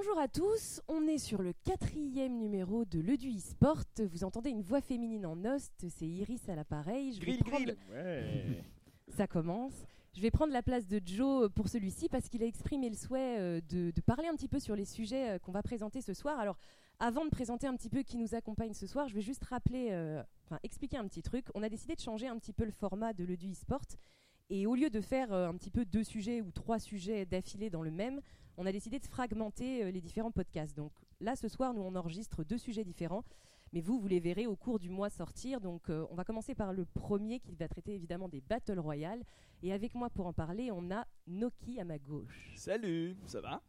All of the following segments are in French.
Bonjour à tous, on est sur le quatrième numéro de Le du e-sport. Vous entendez une voix féminine en host, c'est Iris à l'appareil. Je vais prendre- grill. Ouais. Ça commence. Je vais prendre la place de Joe pour celui-ci parce qu'il a exprimé le souhait euh, de, de parler un petit peu sur les sujets euh, qu'on va présenter ce soir. Alors, avant de présenter un petit peu qui nous accompagne ce soir, je vais juste rappeler, euh, enfin expliquer un petit truc. On a décidé de changer un petit peu le format de Le du e-sport. Et au lieu de faire euh, un petit peu deux sujets ou trois sujets d'affilée dans le même, on a décidé de fragmenter euh, les différents podcasts. Donc là, ce soir, nous, on enregistre deux sujets différents. Mais vous, vous les verrez au cours du mois sortir. Donc euh, on va commencer par le premier qui va traiter évidemment des Battle Royale. Et avec moi pour en parler, on a Noki à ma gauche. Salut, ça va?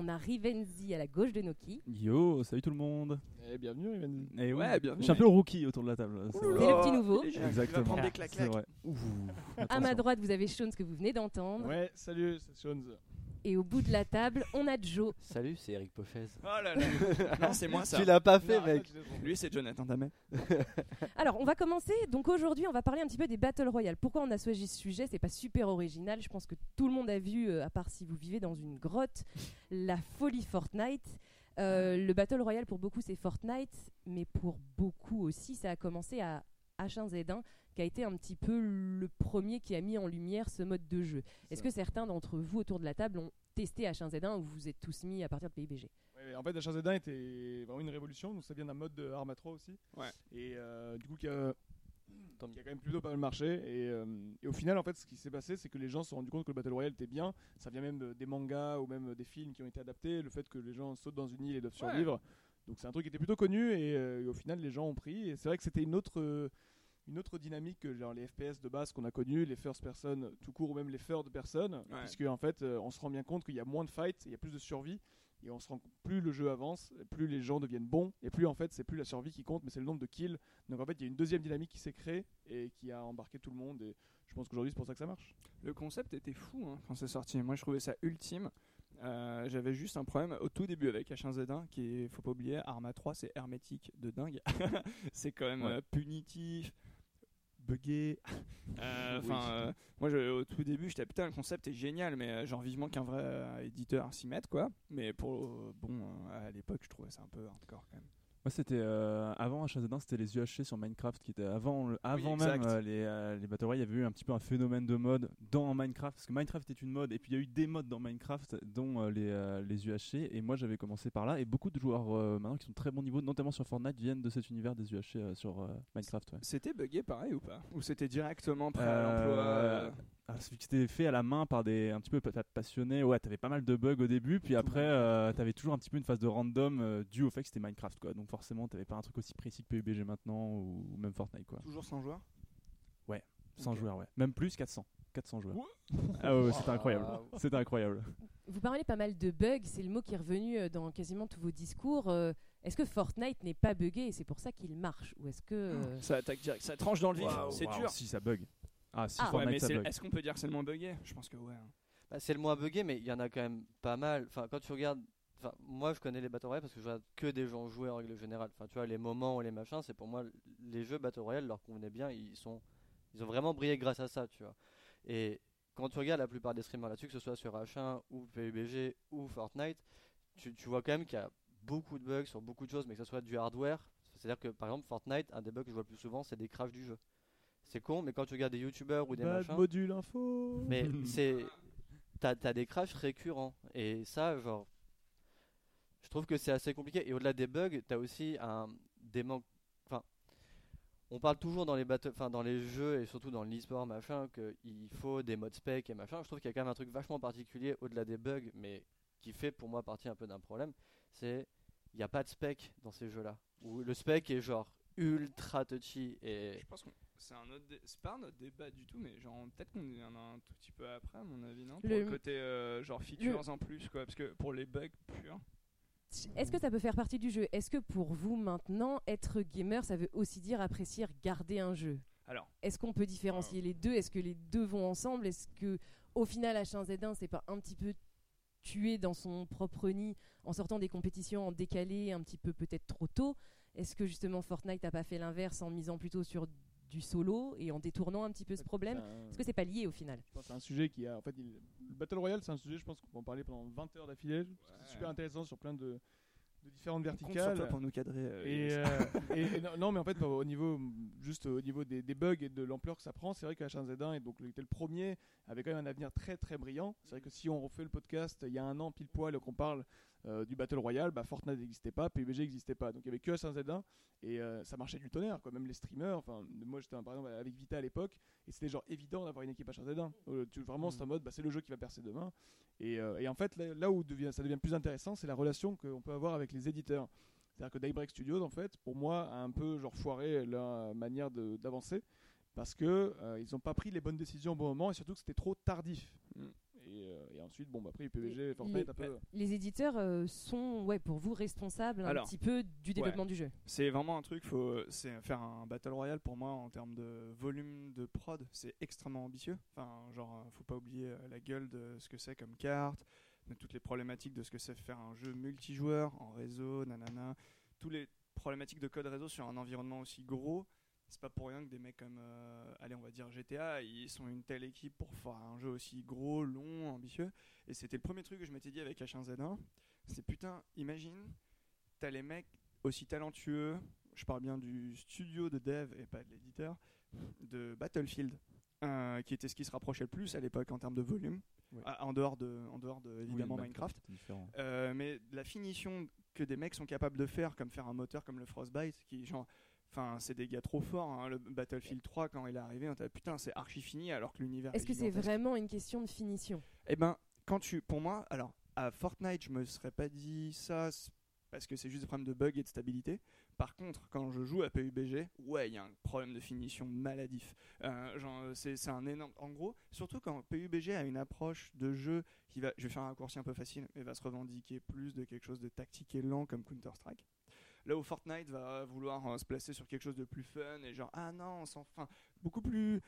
On a Rivenzi à la gauche de Noki. Yo, salut tout le monde. Eh, bienvenue, Riven. Et Ouais, bienvenue. Je suis un peu rookie autour de la table. c'est le petit nouveau. Exactement. prendre des. Ouh, À ma droite, vous avez Sean, que vous venez d'entendre. Ouais, salut, c'est Jones. Et au bout de la table, on a Joe. Salut, c'est Eric Pochez. Oh là là. non, c'est moi ça. Tu l'as pas fait, Non, mec. Lui, c'est Jonathan Damet. Alors, on va commencer. Donc aujourd'hui, on va parler un petit peu des Battle Royale. Pourquoi on a choisi ce sujet? C'est pas super original. Je pense que tout le monde a vu, euh, à part si vous vivez dans une grotte, la folie Fortnite. Euh, le Battle Royale, pour beaucoup, c'est Fortnite. Mais pour beaucoup aussi, ça a commencé à H1Z1, qui a été un petit peu le premier qui a mis en lumière ce mode de jeu. Est-ce que certains d'entre vous autour de la table ont testé H1Z1 ou vous vous êtes tous mis à partir de PUBG Ouais, en fait, H1Z1 était vraiment une révolution, donc ça vient d'un mode de Arma 3 aussi. Ouais. Et euh, du coup, qui a, Tant qui a quand même plutôt pas mal marché. Et, euh, et au final, en fait, ce qui s'est passé, c'est que les gens se sont rendus compte que le Battle Royale était bien. Ça vient même de- des mangas ou même des films qui ont été adaptés. Le fait que les gens sautent dans une île et doivent Ouais. survivre. Donc c'est un truc qui était plutôt connu et, euh, et au final, les gens ont pris. Et c'est vrai que c'était une autre. euh, une autre dynamique que genre, les FPS de base qu'on a connus, les first person tout court ou même les third person, Ouais. puisque en fait euh, on se rend bien compte qu'il y a moins de fights, il y a plus de survie, et on se rend plus le jeu avance, plus les gens deviennent bons, et plus en fait c'est plus la survie qui compte, mais c'est le nombre de kills. Donc en fait il y a une deuxième dynamique qui s'est créée et qui a embarqué tout le monde, et je pense qu'aujourd'hui c'est pour ça que ça marche. Le concept était fou hein, quand c'est sorti. Moi, je trouvais ça ultime. Euh, J'avais juste un problème au tout début avec H1Z1, qui est, faut pas oublier, Arma 3, c'est hermétique de dingue. c'est quand même Ouais. euh, punitif, buggé. Euh, euh, moi, je- au tout début, j'étais putain, le concept est génial, mais genre vivement qu'un vrai éditeur s'y mette, quoi. Mais pour bon, à l'époque, je trouvais ça un peu hardcore quand même. Moi, c'était euh, avant H1Z1, c'était les UHC sur Minecraft qui était avant, le- avant même euh, les, euh, les Battle Royale. Il y avait eu un petit peu un phénomène de mode dans Minecraft parce que Minecraft était une mode et puis il y a eu des modes dans Minecraft, dont euh, les, euh, les UHC. Et moi, j'avais commencé par là. Et beaucoup de joueurs euh, maintenant qui sont de très bon niveau, notamment sur Fortnite, viennent de cet univers des UHC euh, sur euh, Minecraft. ouais. C'était buggé pareil ou pas? Ou c'était directement prêt Euh, à l'emploi euh, Ah, c'était fait à la main par des un petit peu pa- passionnés. Ouais, t'avais pas mal de bugs au début, puis après euh, t'avais toujours un petit peu une phase de random euh, dû au fait que c'était Minecraft quoi. Donc forcément t'avais pas un truc aussi précis que PUBG maintenant ou, même Fortnite quoi. Toujours sans joueur 100 Ok. joueurs ouais. Même plus 400. 400 joueurs. Ah ouais, ouais, c'était incroyable. C'était incroyable. Vous parlez pas mal de bugs, c'est le mot qui est revenu euh, dans quasiment tous vos discours. Euh, Est-ce que Fortnite n'est pas buggé et c'est pour ça qu'il marche? Ou est-ce que. euh, Ça attaque direct, ça tranche dans le vif, c'est dur. Si ça bug. Ah si Ah. Ouais, Fortnite mais ça c'est- bug. est-ce qu'on peut dire que c'est le moins buggé? Je pense que ouais. hein. Bah, c'est le moins buggé, mais il y en a quand même pas mal. Enfin, quand tu regardes. Enfin, moi, je connais les Battle Royale parce que je vois que des gens jouer en règle générale. Enfin, tu vois, les moments ou les machins, c'est pour moi les jeux Battle Royale leur convenaient bien. Ils sont, ils ont vraiment brillé grâce à ça, tu vois. Et quand tu regardes la plupart des streamers là-dessus, que ce soit sur H1 ou PUBG ou Fortnite, tu, tu vois quand même qu'il y a beaucoup de bugs sur beaucoup de choses, mais que ce soit du hardware. C'est-à-dire que par exemple, Fortnite, un des bugs que je vois le plus souvent, c'est des crashs du jeu. C'est con, mais quand tu regardes des youtubeurs ou des Bad machins. module info. Mais c'est. T'as as des crashs récurrents. Et ça, genre. Je trouve que c'est assez compliqué. Et au-delà des bugs, t'as aussi un, des manques. Enfin. On parle toujours dans les, battle... enfin, dans les jeux et surtout dans l'e-sport, machin, qu'il faut des modes spec et machin. Je trouve qu'il y a quand même un truc vachement particulier au-delà des bugs, mais qui fait pour moi partie un peu d'un problème. C'est. Il n'y a pas de spec dans ces jeux-là. Où le spec est genre ultra touchy et. Je pense que c'est un autre, dé- c'est pas un autre débat du tout, mais genre peut-être qu'on y en a un tout petit peu après, à mon avis, non? Pour Le- le, côté euh, genre features en plus, quoi, parce que pour les bugs purs. Est-ce que ça peut faire partie du jeu? Est-ce que pour vous maintenant, être gamer, ça veut aussi dire apprécier garder un jeu? Alors, Est-ce qu'on peut différencier les deux? Est-ce que les deux vont ensemble? Est-ce que au final H1Z1 c'est pas un petit peu tué dans son propre nid en sortant des compétitions en décalé un petit peu peut-être trop tôt? Est-ce que justement Fortnite n'a pas fait l'inverse en misant plutôt sur du solo et en détournant un petit peu ce problème Est-ce que c'est pas lié au final Je pense que c'est un sujet qui a. En fait, il- le Battle Royale, c'est un sujet, je pense qu'on peut en parler pendant 20 heures d'affilée. C'est super intéressant sur plein de, de différentes sur verticales. toi pour nous cadrer. euh, Et, euh, et- et non, non, mais en fait, au niveau, juste au niveau des, des bugs et de l'ampleur que ça prend, c'est vrai que H1Z1 est donc était le premier, avait quand même un avenir très très brillant. C'est vrai que si on refait le podcast il y a un an pile poil qu'on parle euh, du Battle Royale, bah, Fortnite n'existait pas, PUBG n'existait pas, donc il y avait que H1Z1 et euh, ça marchait du tonnerre. Quoi. Même les streamers, enfin moi j'étais par exemple avec Vita à l'époque et c'était genre évident d'avoir une équipe H1Z1. Euh, tu, vraiment c'est en mode bah, c'est le jeu qui va percer demain. Et, euh, et en fait là, là où devient, ça devient plus intéressant, c'est la relation qu'on peut avoir avec les éditeurs. C'est-à-dire que Daybreak Studios, en fait, pour moi, a un peu genre foiré leur manière d'avancer parce que ils n'ont pas pris les bonnes décisions au bon moment et surtout que c'était trop tardif. Mm. Et, euh, et ensuite, bon, bah, après PUBG, Fortnite, les- un peu. Les éditeurs euh, sont, ouais, pour vous, responsables un Alors, petit peu du développement du jeu. C'est vraiment un truc, faut, c'est faire un battle royale pour moi en termes de volume de prod, c'est extrêmement ambitieux. Enfin, genre, euh, faut pas oublier la gueule de ce que c'est comme carte, de toutes les problématiques de ce que c'est faire un jeu multijoueur en réseau, nanana, tous les problématiques de code réseau sur un environnement aussi gros. C'est pas pour rien que des mecs comme, euh, allez, on va dire GTA, ils sont une telle équipe pour faire un jeu aussi gros, long, ambitieux. Et c'était le premier truc que je m'étais dit avec H1Z1. C'est putain, imagine, t'as les mecs aussi talentueux, je parle bien du studio de dev et pas de l'éditeur, de Battlefield, euh, qui était ce qui se rapprochait le plus à l'époque en termes de volume. Ah, en dehors de, en dehors de évidemment Oui, Minecraft. Euh, mais la finition que des mecs sont capables de faire, comme faire un moteur comme le Frostbite, qui genre, enfin, c'est des gars trop forts. hein. Le Battlefield 3 quand il est arrivé, on t'a putain, c'est archi fini alors que l'univers. Est-ce est que c'est vraiment une question de finition? Eh ben, quand tu, pour moi, alors à Fortnite, je me serais pas dit ça parce que c'est juste des problèmes de bug et de stabilité. Par contre, quand je joue à PUBG, ouais, il y a un problème de finition maladif. Euh, genre, c'est un énorme. En gros, surtout quand PUBG a une approche de jeu qui va, je vais faire un raccourci un peu facile, mais va se revendiquer plus de quelque chose de tactique et lent comme Counter Strike. Là où Fortnite va vouloir euh, se placer sur quelque chose de plus fun et genre ah non, sans fin, beaucoup plus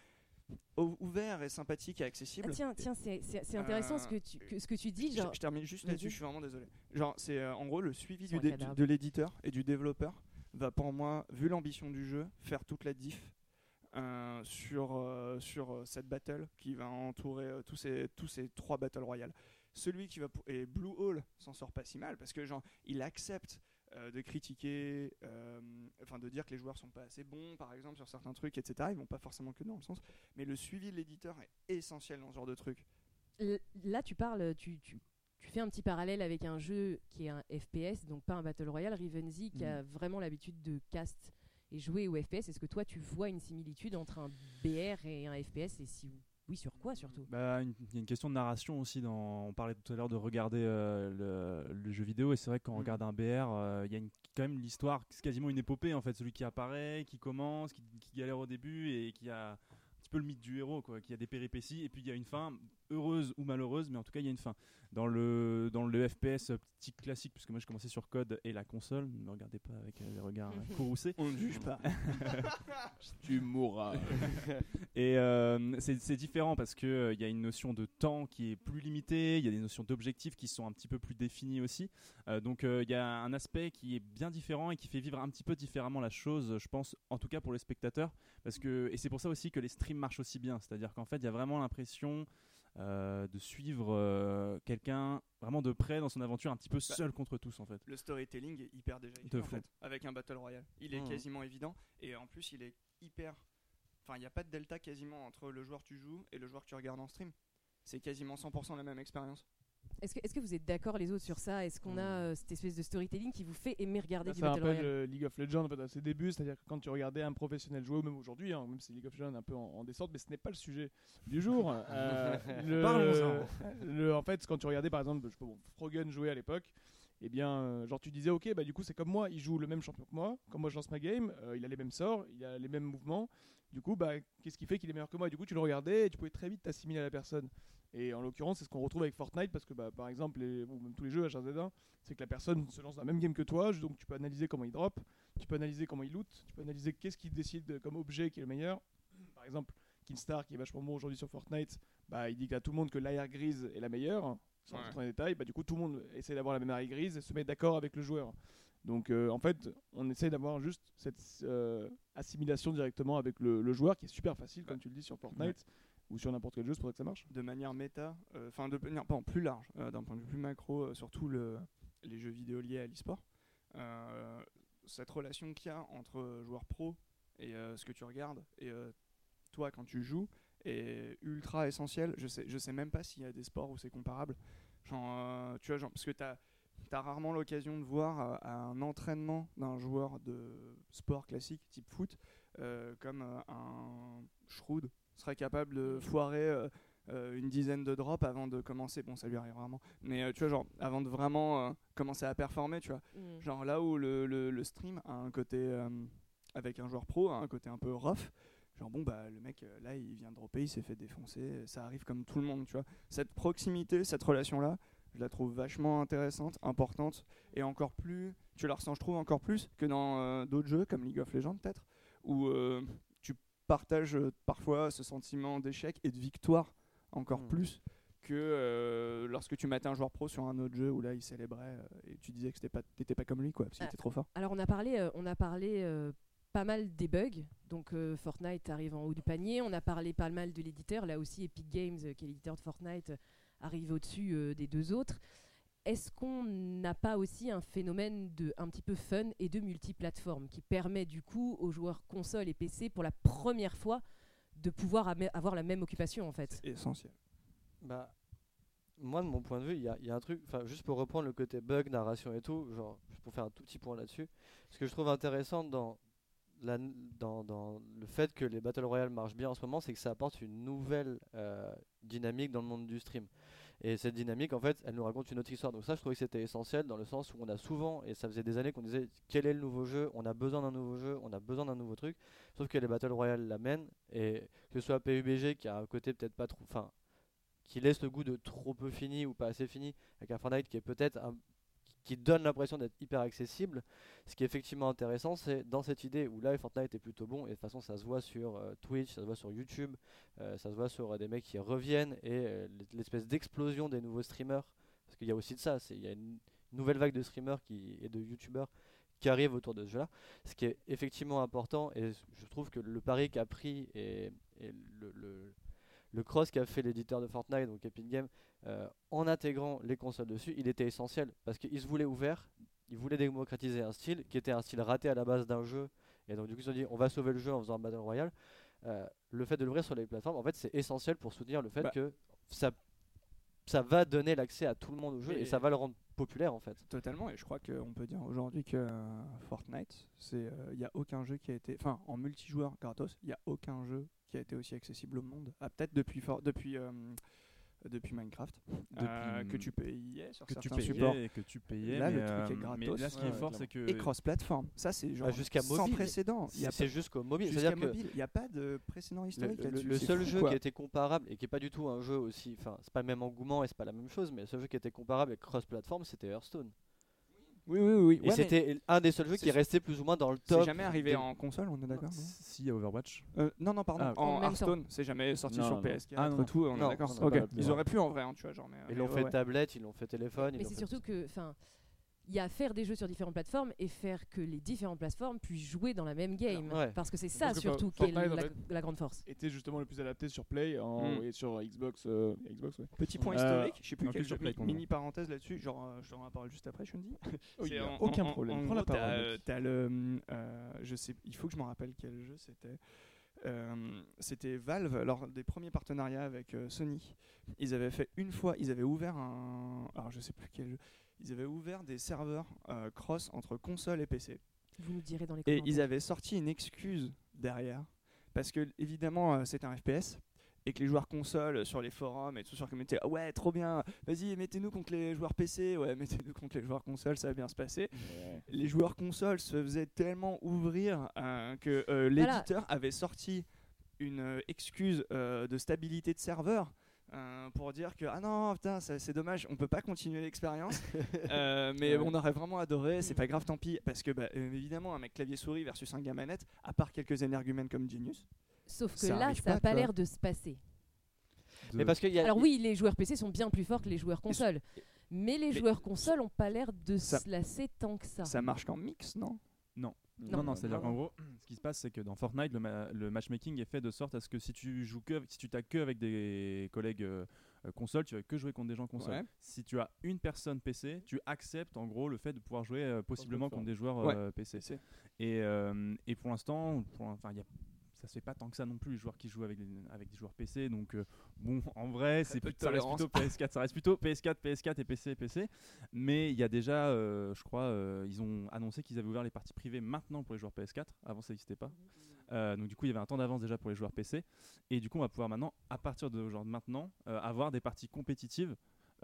ou- ouvert et sympathique et Ah, accessible. Tiens, tiens, c'est intéressant Euh, ce, que tu, que- ce que tu dis. Je- Genre, Je, termine juste là-dessus, je suis vraiment désolé. Genre, c'est euh, en gros le suivi du de l'éditeur et du développeur va pour moi, vu l'ambition du jeu, faire toute la diff euh, sur, euh, sur euh, cette battle qui va entourer euh, tous, ces, tous ces trois battle royales. Celui qui va et Blue Hole s'en sort pas si mal parce que genre il accepte euh, de critiquer, euh, enfin de dire que les joueurs sont pas assez bons par exemple sur certains trucs, etc. Ils vont pas forcément que dans le sens, mais le suivi de l'éditeur est essentiel dans ce genre de truc. Là, tu parles, tu, tu, tu fais un petit parallèle avec un jeu qui est un FPS, donc pas un Battle Royale, Rivenzi, qui Mm. a vraiment l'habitude de cast et jouer au FPS. Est-ce que toi, tu vois une similitude entre un BR et un FPS Et si oui, sur quoi surtout? Bah, une- Il y a une question de narration aussi. Dans, on parlait tout à l'heure de regarder euh, le, le jeu vidéo, et c'est vrai que quand on Mm. regarde un BR, euh, il y a une- quand même l'histoire, c'est quasiment une épopée en fait. Celui qui apparaît, qui commence, qui, qui galère au début et qui a un petit peu le mythe du héros, quoi, qui a des péripéties, et puis il y a une fin, heureuse ou malheureuse, mais en tout cas il y a une fin. Dans le, dans le FPS petit classique, puisque moi je commençais sur code et la console, ne me regardez pas avec euh, des regards euh, courroucés. On ne juge pas. Tu mourras. Et euh, c'est différent parce que euh, il y a une notion de temps qui est plus limitée, il y a des notions d'objectifs qui sont un petit peu plus définies aussi. Euh, donc euh, il y a un aspect qui est bien différent et qui fait vivre un petit peu différemment la chose, je pense, en tout cas pour les spectateurs. Parce que et c'est pour ça aussi que les streams marchent aussi bien, c'est-à-dire qu'en fait il y a vraiment l'impression euh, de suivre euh, quelqu'un vraiment de près dans son aventure, un petit peu seul contre tous en fait. le storytelling est hyper déjà en fait, avec un battle royale. Il est Mhm. quasiment évident et en plus il est hyper. Enfin, il n'y a pas de delta quasiment entre le joueur que tu joues et le joueur que tu regardes en stream. C'est quasiment 100% la même expérience. Est-ce que, vous êtes d'accord les autres sur ça? Est-ce qu'on a euh, cette espèce de storytelling qui vous fait aimer regarder Ça, du ça Battle rappelle Royale? euh, League of Legends en fait, à ses débuts, c'est-à-dire que quand tu regardais un professionnel jouer, ou même aujourd'hui, hein, même si League of Legends est un peu en, en descente, mais ce n'est pas le sujet du jour. euh, le- Parlons-en. le- en fait, quand tu regardais par exemple, je sais pas, bon, Frogen jouer à l'époque, eh bien, euh, genre tu disais, ok, bah du coup c'est comme moi, il joue le même champion que moi, comme moi je lance ma game, euh, il a les mêmes sorts, il a les mêmes mouvements. Du coup, bah qu'est-ce qui fait qu'il est meilleur que moi? Et du coup, tu le regardais et tu pouvais très vite t'assimiler à la personne. Et en l'occurrence, c'est ce qu'on retrouve avec Fortnite parce que, bah, par exemple, les, ou même tous les jeux H1Z1, c'est que la personne se lance dans la même game que toi, donc tu peux analyser comment il drop, tu peux analyser comment il loot, tu peux analyser qu'est-ce qu'il décide comme objet qui est le meilleur. Par exemple, Kinstar, qui est vachement bon aujourd'hui sur Fortnite, bah, il dit à tout le monde que l'AR grise est la meilleure, sans Ouais. rentrer dans les détails. Bah, du coup, tout le monde essaie d'avoir la même AR grise et se met d'accord avec le joueur. Donc euh, en fait, on essaye d'avoir juste cette euh, assimilation directement avec le, le joueur qui est super facile, comme tu le dis sur Fortnite ou sur n'importe quel jeu, c'est pour que ça marche. de manière méta, euh, enfin de manière pardon, plus large, euh, d'un point de vue plus macro, euh, surtout le, les jeux vidéo liés à l'e-sport. Cette relation qu'il y a entre joueur pro et ce que tu regardes et toi quand tu joues est ultra essentielle. Je sais, je sais même pas s'il y a des sports où c'est comparable. Genre, tu vois, genre, parce que tu as, rarement l'occasion de voir un entraînement d'un joueur de sport classique type foot comme un Shroud serait capable de foirer euh, euh, une dizaine de drops avant de commencer. Bon, ça lui arrive vraiment. Mais euh, tu vois, genre, avant de vraiment commencer à performer, tu vois. Mm. Genre là où le, le- le stream a un côté avec un joueur pro, a un côté un peu rough. Genre bon bah le mec là il vient de dropper, il s'est fait défoncer, ça arrive comme tout le monde, tu vois. Cette proximité, cette relation là, je la trouve vachement intéressante, importante et encore plus, tu la ressens je trouve encore plus que dans euh, d'autres jeux comme League of Legends peut-être où euh, tu partages euh, parfois ce sentiment d'échec et de victoire encore Mm. plus que euh, lorsque tu mettais un joueur pro sur un autre jeu où là il célébrait euh, et tu disais que t'étais pas, t'étais pas comme lui quoi, parce qu'il Ah. était trop fort. Alors on a parlé, euh, on a parlé euh, pas mal des bugs. Donc euh, Fortnite arrive en haut du panier. On a parlé pas mal de l'éditeur. Là aussi, Epic Games, euh, qui est l'éditeur de Fortnite, euh, arrive au-dessus euh, des deux autres. Est-ce qu'on n'a pas aussi un phénomène de un petit peu fun et de multiplateforme qui permet du coup aux joueurs console et PC pour la première fois de pouvoir avoir la même occupation en fait? Essentiel. Bah, moi, de mon point de vue, il y a, un truc, juste pour reprendre le côté bug, narration et tout, genre, pour faire un tout petit point là-dessus, ce que je trouve intéressant dans le fait que les Battle Royale marchent bien en ce moment, c'est que ça apporte une nouvelle euh, dynamique dans le monde du stream. Et cette dynamique, en fait, elle nous raconte une autre histoire. Donc ça, je trouvais que c'était essentiel dans le sens où on a souvent, et ça faisait des années qu'on disait, quel est le nouveau jeu? On a besoin d'un nouveau jeu, on a besoin d'un nouveau truc. Sauf que les Battle Royale l'amènent, et que ce soit PUBG qui a un côté peut-être pas trop... Enfin, qui laisse le goût de trop peu fini ou pas assez fini, avec un Fortnite qui est peut-être un- qui donne l'impression d'être hyper accessible. Ce qui est effectivement intéressant, c'est dans cette idée où là Fortnite est plutôt bon, et de toute façon ça se voit sur euh, Twitch, ça se voit sur YouTube, euh, ça se voit sur euh, des mecs qui reviennent, et l'espèce d'explosion des nouveaux streamers, parce qu'il y a aussi de ça, il y a une nouvelle vague de streamers qui, et de youtubeurs qui arrivent autour de ce jeu-là. Ce qui est effectivement important, et je trouve que le pari qu'a pris et, le- le cross qu'a fait l'éditeur de Fortnite, donc Epic Games, euh, en intégrant les consoles dessus, il était essentiel parce qu'il se voulait ouvert, il voulait démocratiser un style qui était un style raté à la base d'un jeu, et donc du coup ils se sont dit on va sauver le jeu en faisant un Battle Royale. Euh, le fait de l'ouvrir sur les plateformes, en fait, c'est essentiel pour soutenir le fait Bah. que ça, ça va donner l'accès à tout le monde au jeu Et- et ça va le rendre populaire en fait. Totalement, et je crois qu'on peut dire aujourd'hui que euh, Fortnite, c'est il n'y a aucun jeu qui a été, enfin en multijoueur gratos, il n'y a aucun jeu qui a été aussi accessible au monde. Ah, peut-être depuis For- depuis euh, depuis Minecraft, euh, Depuis- que tu payais sur que tu certains payais supports. et que tu payais. Là, mais, le truc est euh, mais gratos. là, ce qui est ouais, fort, c'est que Et cross-platform, ça c'est genre Ah, jusqu'à sans mobile. précédent. Il y a C'est pas- jusqu'au mobile. jusqu'à il n'y a pas de précédent historique le- seul fou, jeu quoi. qui était comparable et qui est pas du tout un jeu aussi, enfin c'est pas le même engouement et c'est pas la même chose, mais le seul jeu qui était comparable avec cross-platform c'était Hearthstone. Oui, oui, oui. Et Ouais, mais c'était un des seuls jeux qui est resté plus ou moins dans le top. C'est jamais arrivé des- en console, on est d'accord non si, il y a Overwatch. Euh, non, non, pardon. Ah, En Hearththstone, c'est jamais sorti Non, sur non. PS4 Ah, non, non. tout, on est Non, d'accord. Ok, pas- ils auraient pu en vrai, hein, tu vois, genre. Mais, Ils l'ont ouais, fait ouais. tablette, ils l'ont fait téléphone. ils Mais c'est surtout tout. que, enfin, il y a à faire des jeux sur différentes plateformes et faire que les différentes plateformes puissent jouer dans la même game. Ouais. Parce que c'est ça que surtout qui est la, la grande force. était justement le plus adapté sur Play en, Mm. et sur Xbox. euh, Xbox ouais. Petit point Euh, historique, je sais plus quel jeu, Play, mini parenthèse là-dessus, genre euh, je t'en parle juste après, Shundi. Oh, il C'est y a en- aucun en- problème. en Prends la parole. T'as le, je sais, il faut que je me rappelle quel jeu c'était. Euh, c'était Valve lors des premiers partenariats avec euh, Sony. Ils avaient fait une fois, ils avaient ouvert un, alors je sais plus quel jeu. Ils avaient ouvert des serveurs euh, cross entre console et PC. Vous nous direz dans les Et commentaires. ils avaient sorti une excuse derrière. Parce que, évidemment, euh, c'est un FPS. Et que les joueurs console euh, sur les forums et tout sur comme étaient ah ouais trop bien vas-y mettez-nous contre les joueurs PC ouais mettez-nous contre les joueurs console ça va bien se passer les joueurs console se faisaient tellement ouvrir euh, que euh, Voilà. l'éditeur avait sorti une excuse euh, de stabilité de serveur euh, pour dire que ah non putain c'est dommage on peut pas continuer l'expérience Euh, mais Ouais. on aurait vraiment adoré c'est pas grave tant pis parce que bah, euh, évidemment un mec clavier souris versus un gars manette à part quelques énergumènes comme Genius Sauf que ça là, ça n'a pas, l'air de se passer. Mais parce y a. Alors oui, les joueurs PC sont bien plus forts que les joueurs console. Mais les Mais joueurs consoles ont pas l'air de ça- se lasser tant que ça. Ça marche qu'en mix, non? Non, Non. non, c'est-à-dire qu'en gros, ce qui se passe, c'est que dans Fortnite, le, ma- le matchmaking est fait de sorte à ce que si tu joues que, si tu t'as que avec des collègues euh, euh, console, tu vas que jouer contre des gens console. Ouais. Si tu as une personne PC, tu acceptes en gros le fait de pouvoir jouer euh, possiblement contre des joueurs Ouais. euh, PC. Et, et pour l'instant, enfin, il y a- ça se fait pas tant que ça non plus les joueurs qui jouent avec des, avec des joueurs PC. Donc euh, bon, en vrai, c'est ça reste plutôt PS4, ça reste plutôt PS4, PS4 et PC, PC. Mais il y a déjà, euh, je crois, euh, ils ont annoncé qu'ils avaient ouvert les parties privées maintenant pour les joueurs PS4. Avant, ça n'existait pas. Donc du coup, il y avait un temps d'avance déjà pour les joueurs PC. Et du coup, on va pouvoir maintenant, à partir de genre maintenant, avoir des parties compétitives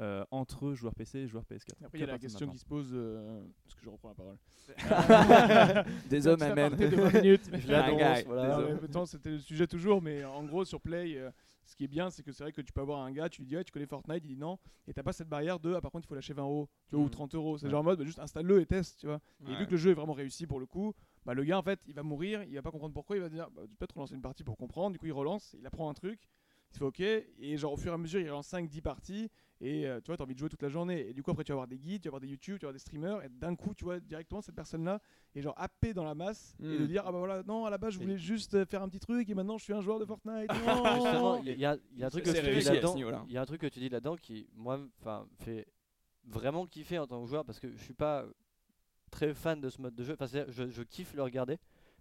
euh, entre joueurs PC et joueurs PS4. Après, il y a la question maintenant. qui se pose. euh, parce que je reprends la parole. Des hommes Ça amènent. partait de 20 minutes. Je Ah, l'annonce, gars, voilà. Non, Désolé. mais pourtant, c'était le sujet toujours, mais en gros, sur Play, euh, ce qui est bien, c'est que c'est vrai que tu peux avoir un gars, tu lui dis, ouais, tu connais Fortnite, il dit non, et t'as pas cette barrière de, ah, par contre, il faut lâcher 20 euros, tu vois, ou Mhm. 30 euros. C'est Ouais. genre en mode, bah, juste installe-le et teste, tu vois. Et vu que le jeu est vraiment réussi pour le coup, bah, le gars, en fait, il va mourir, il va pas comprendre pourquoi, il va dire, bah, tu peux te relancer une partie pour comprendre, du coup, il relance, il apprend un truc, OK, et genre, au fur et à mesure, il relance 5-10 parties, et euh, tu vois, t'as envie de jouer toute la journée. Et du coup, après, tu vas avoir des guides, tu vas avoir des YouTube, tu vas avoir des streamers, et d'un coup, tu vois directement cette personne-là est genre happée dans la masse, et de Mm. dire, ah bah voilà, non, à la base, je Et- voulais juste euh, faire un petit truc, et maintenant, je suis un joueur de Fortnite. Il y, a- il y a un truc que tu dis là-dedans. y a tu qui, moi, enfin, fait vraiment kiffer en tant que joueur parce que je suis pas très fan de ce mode de jeu. Enfin, je kiffe le regarder,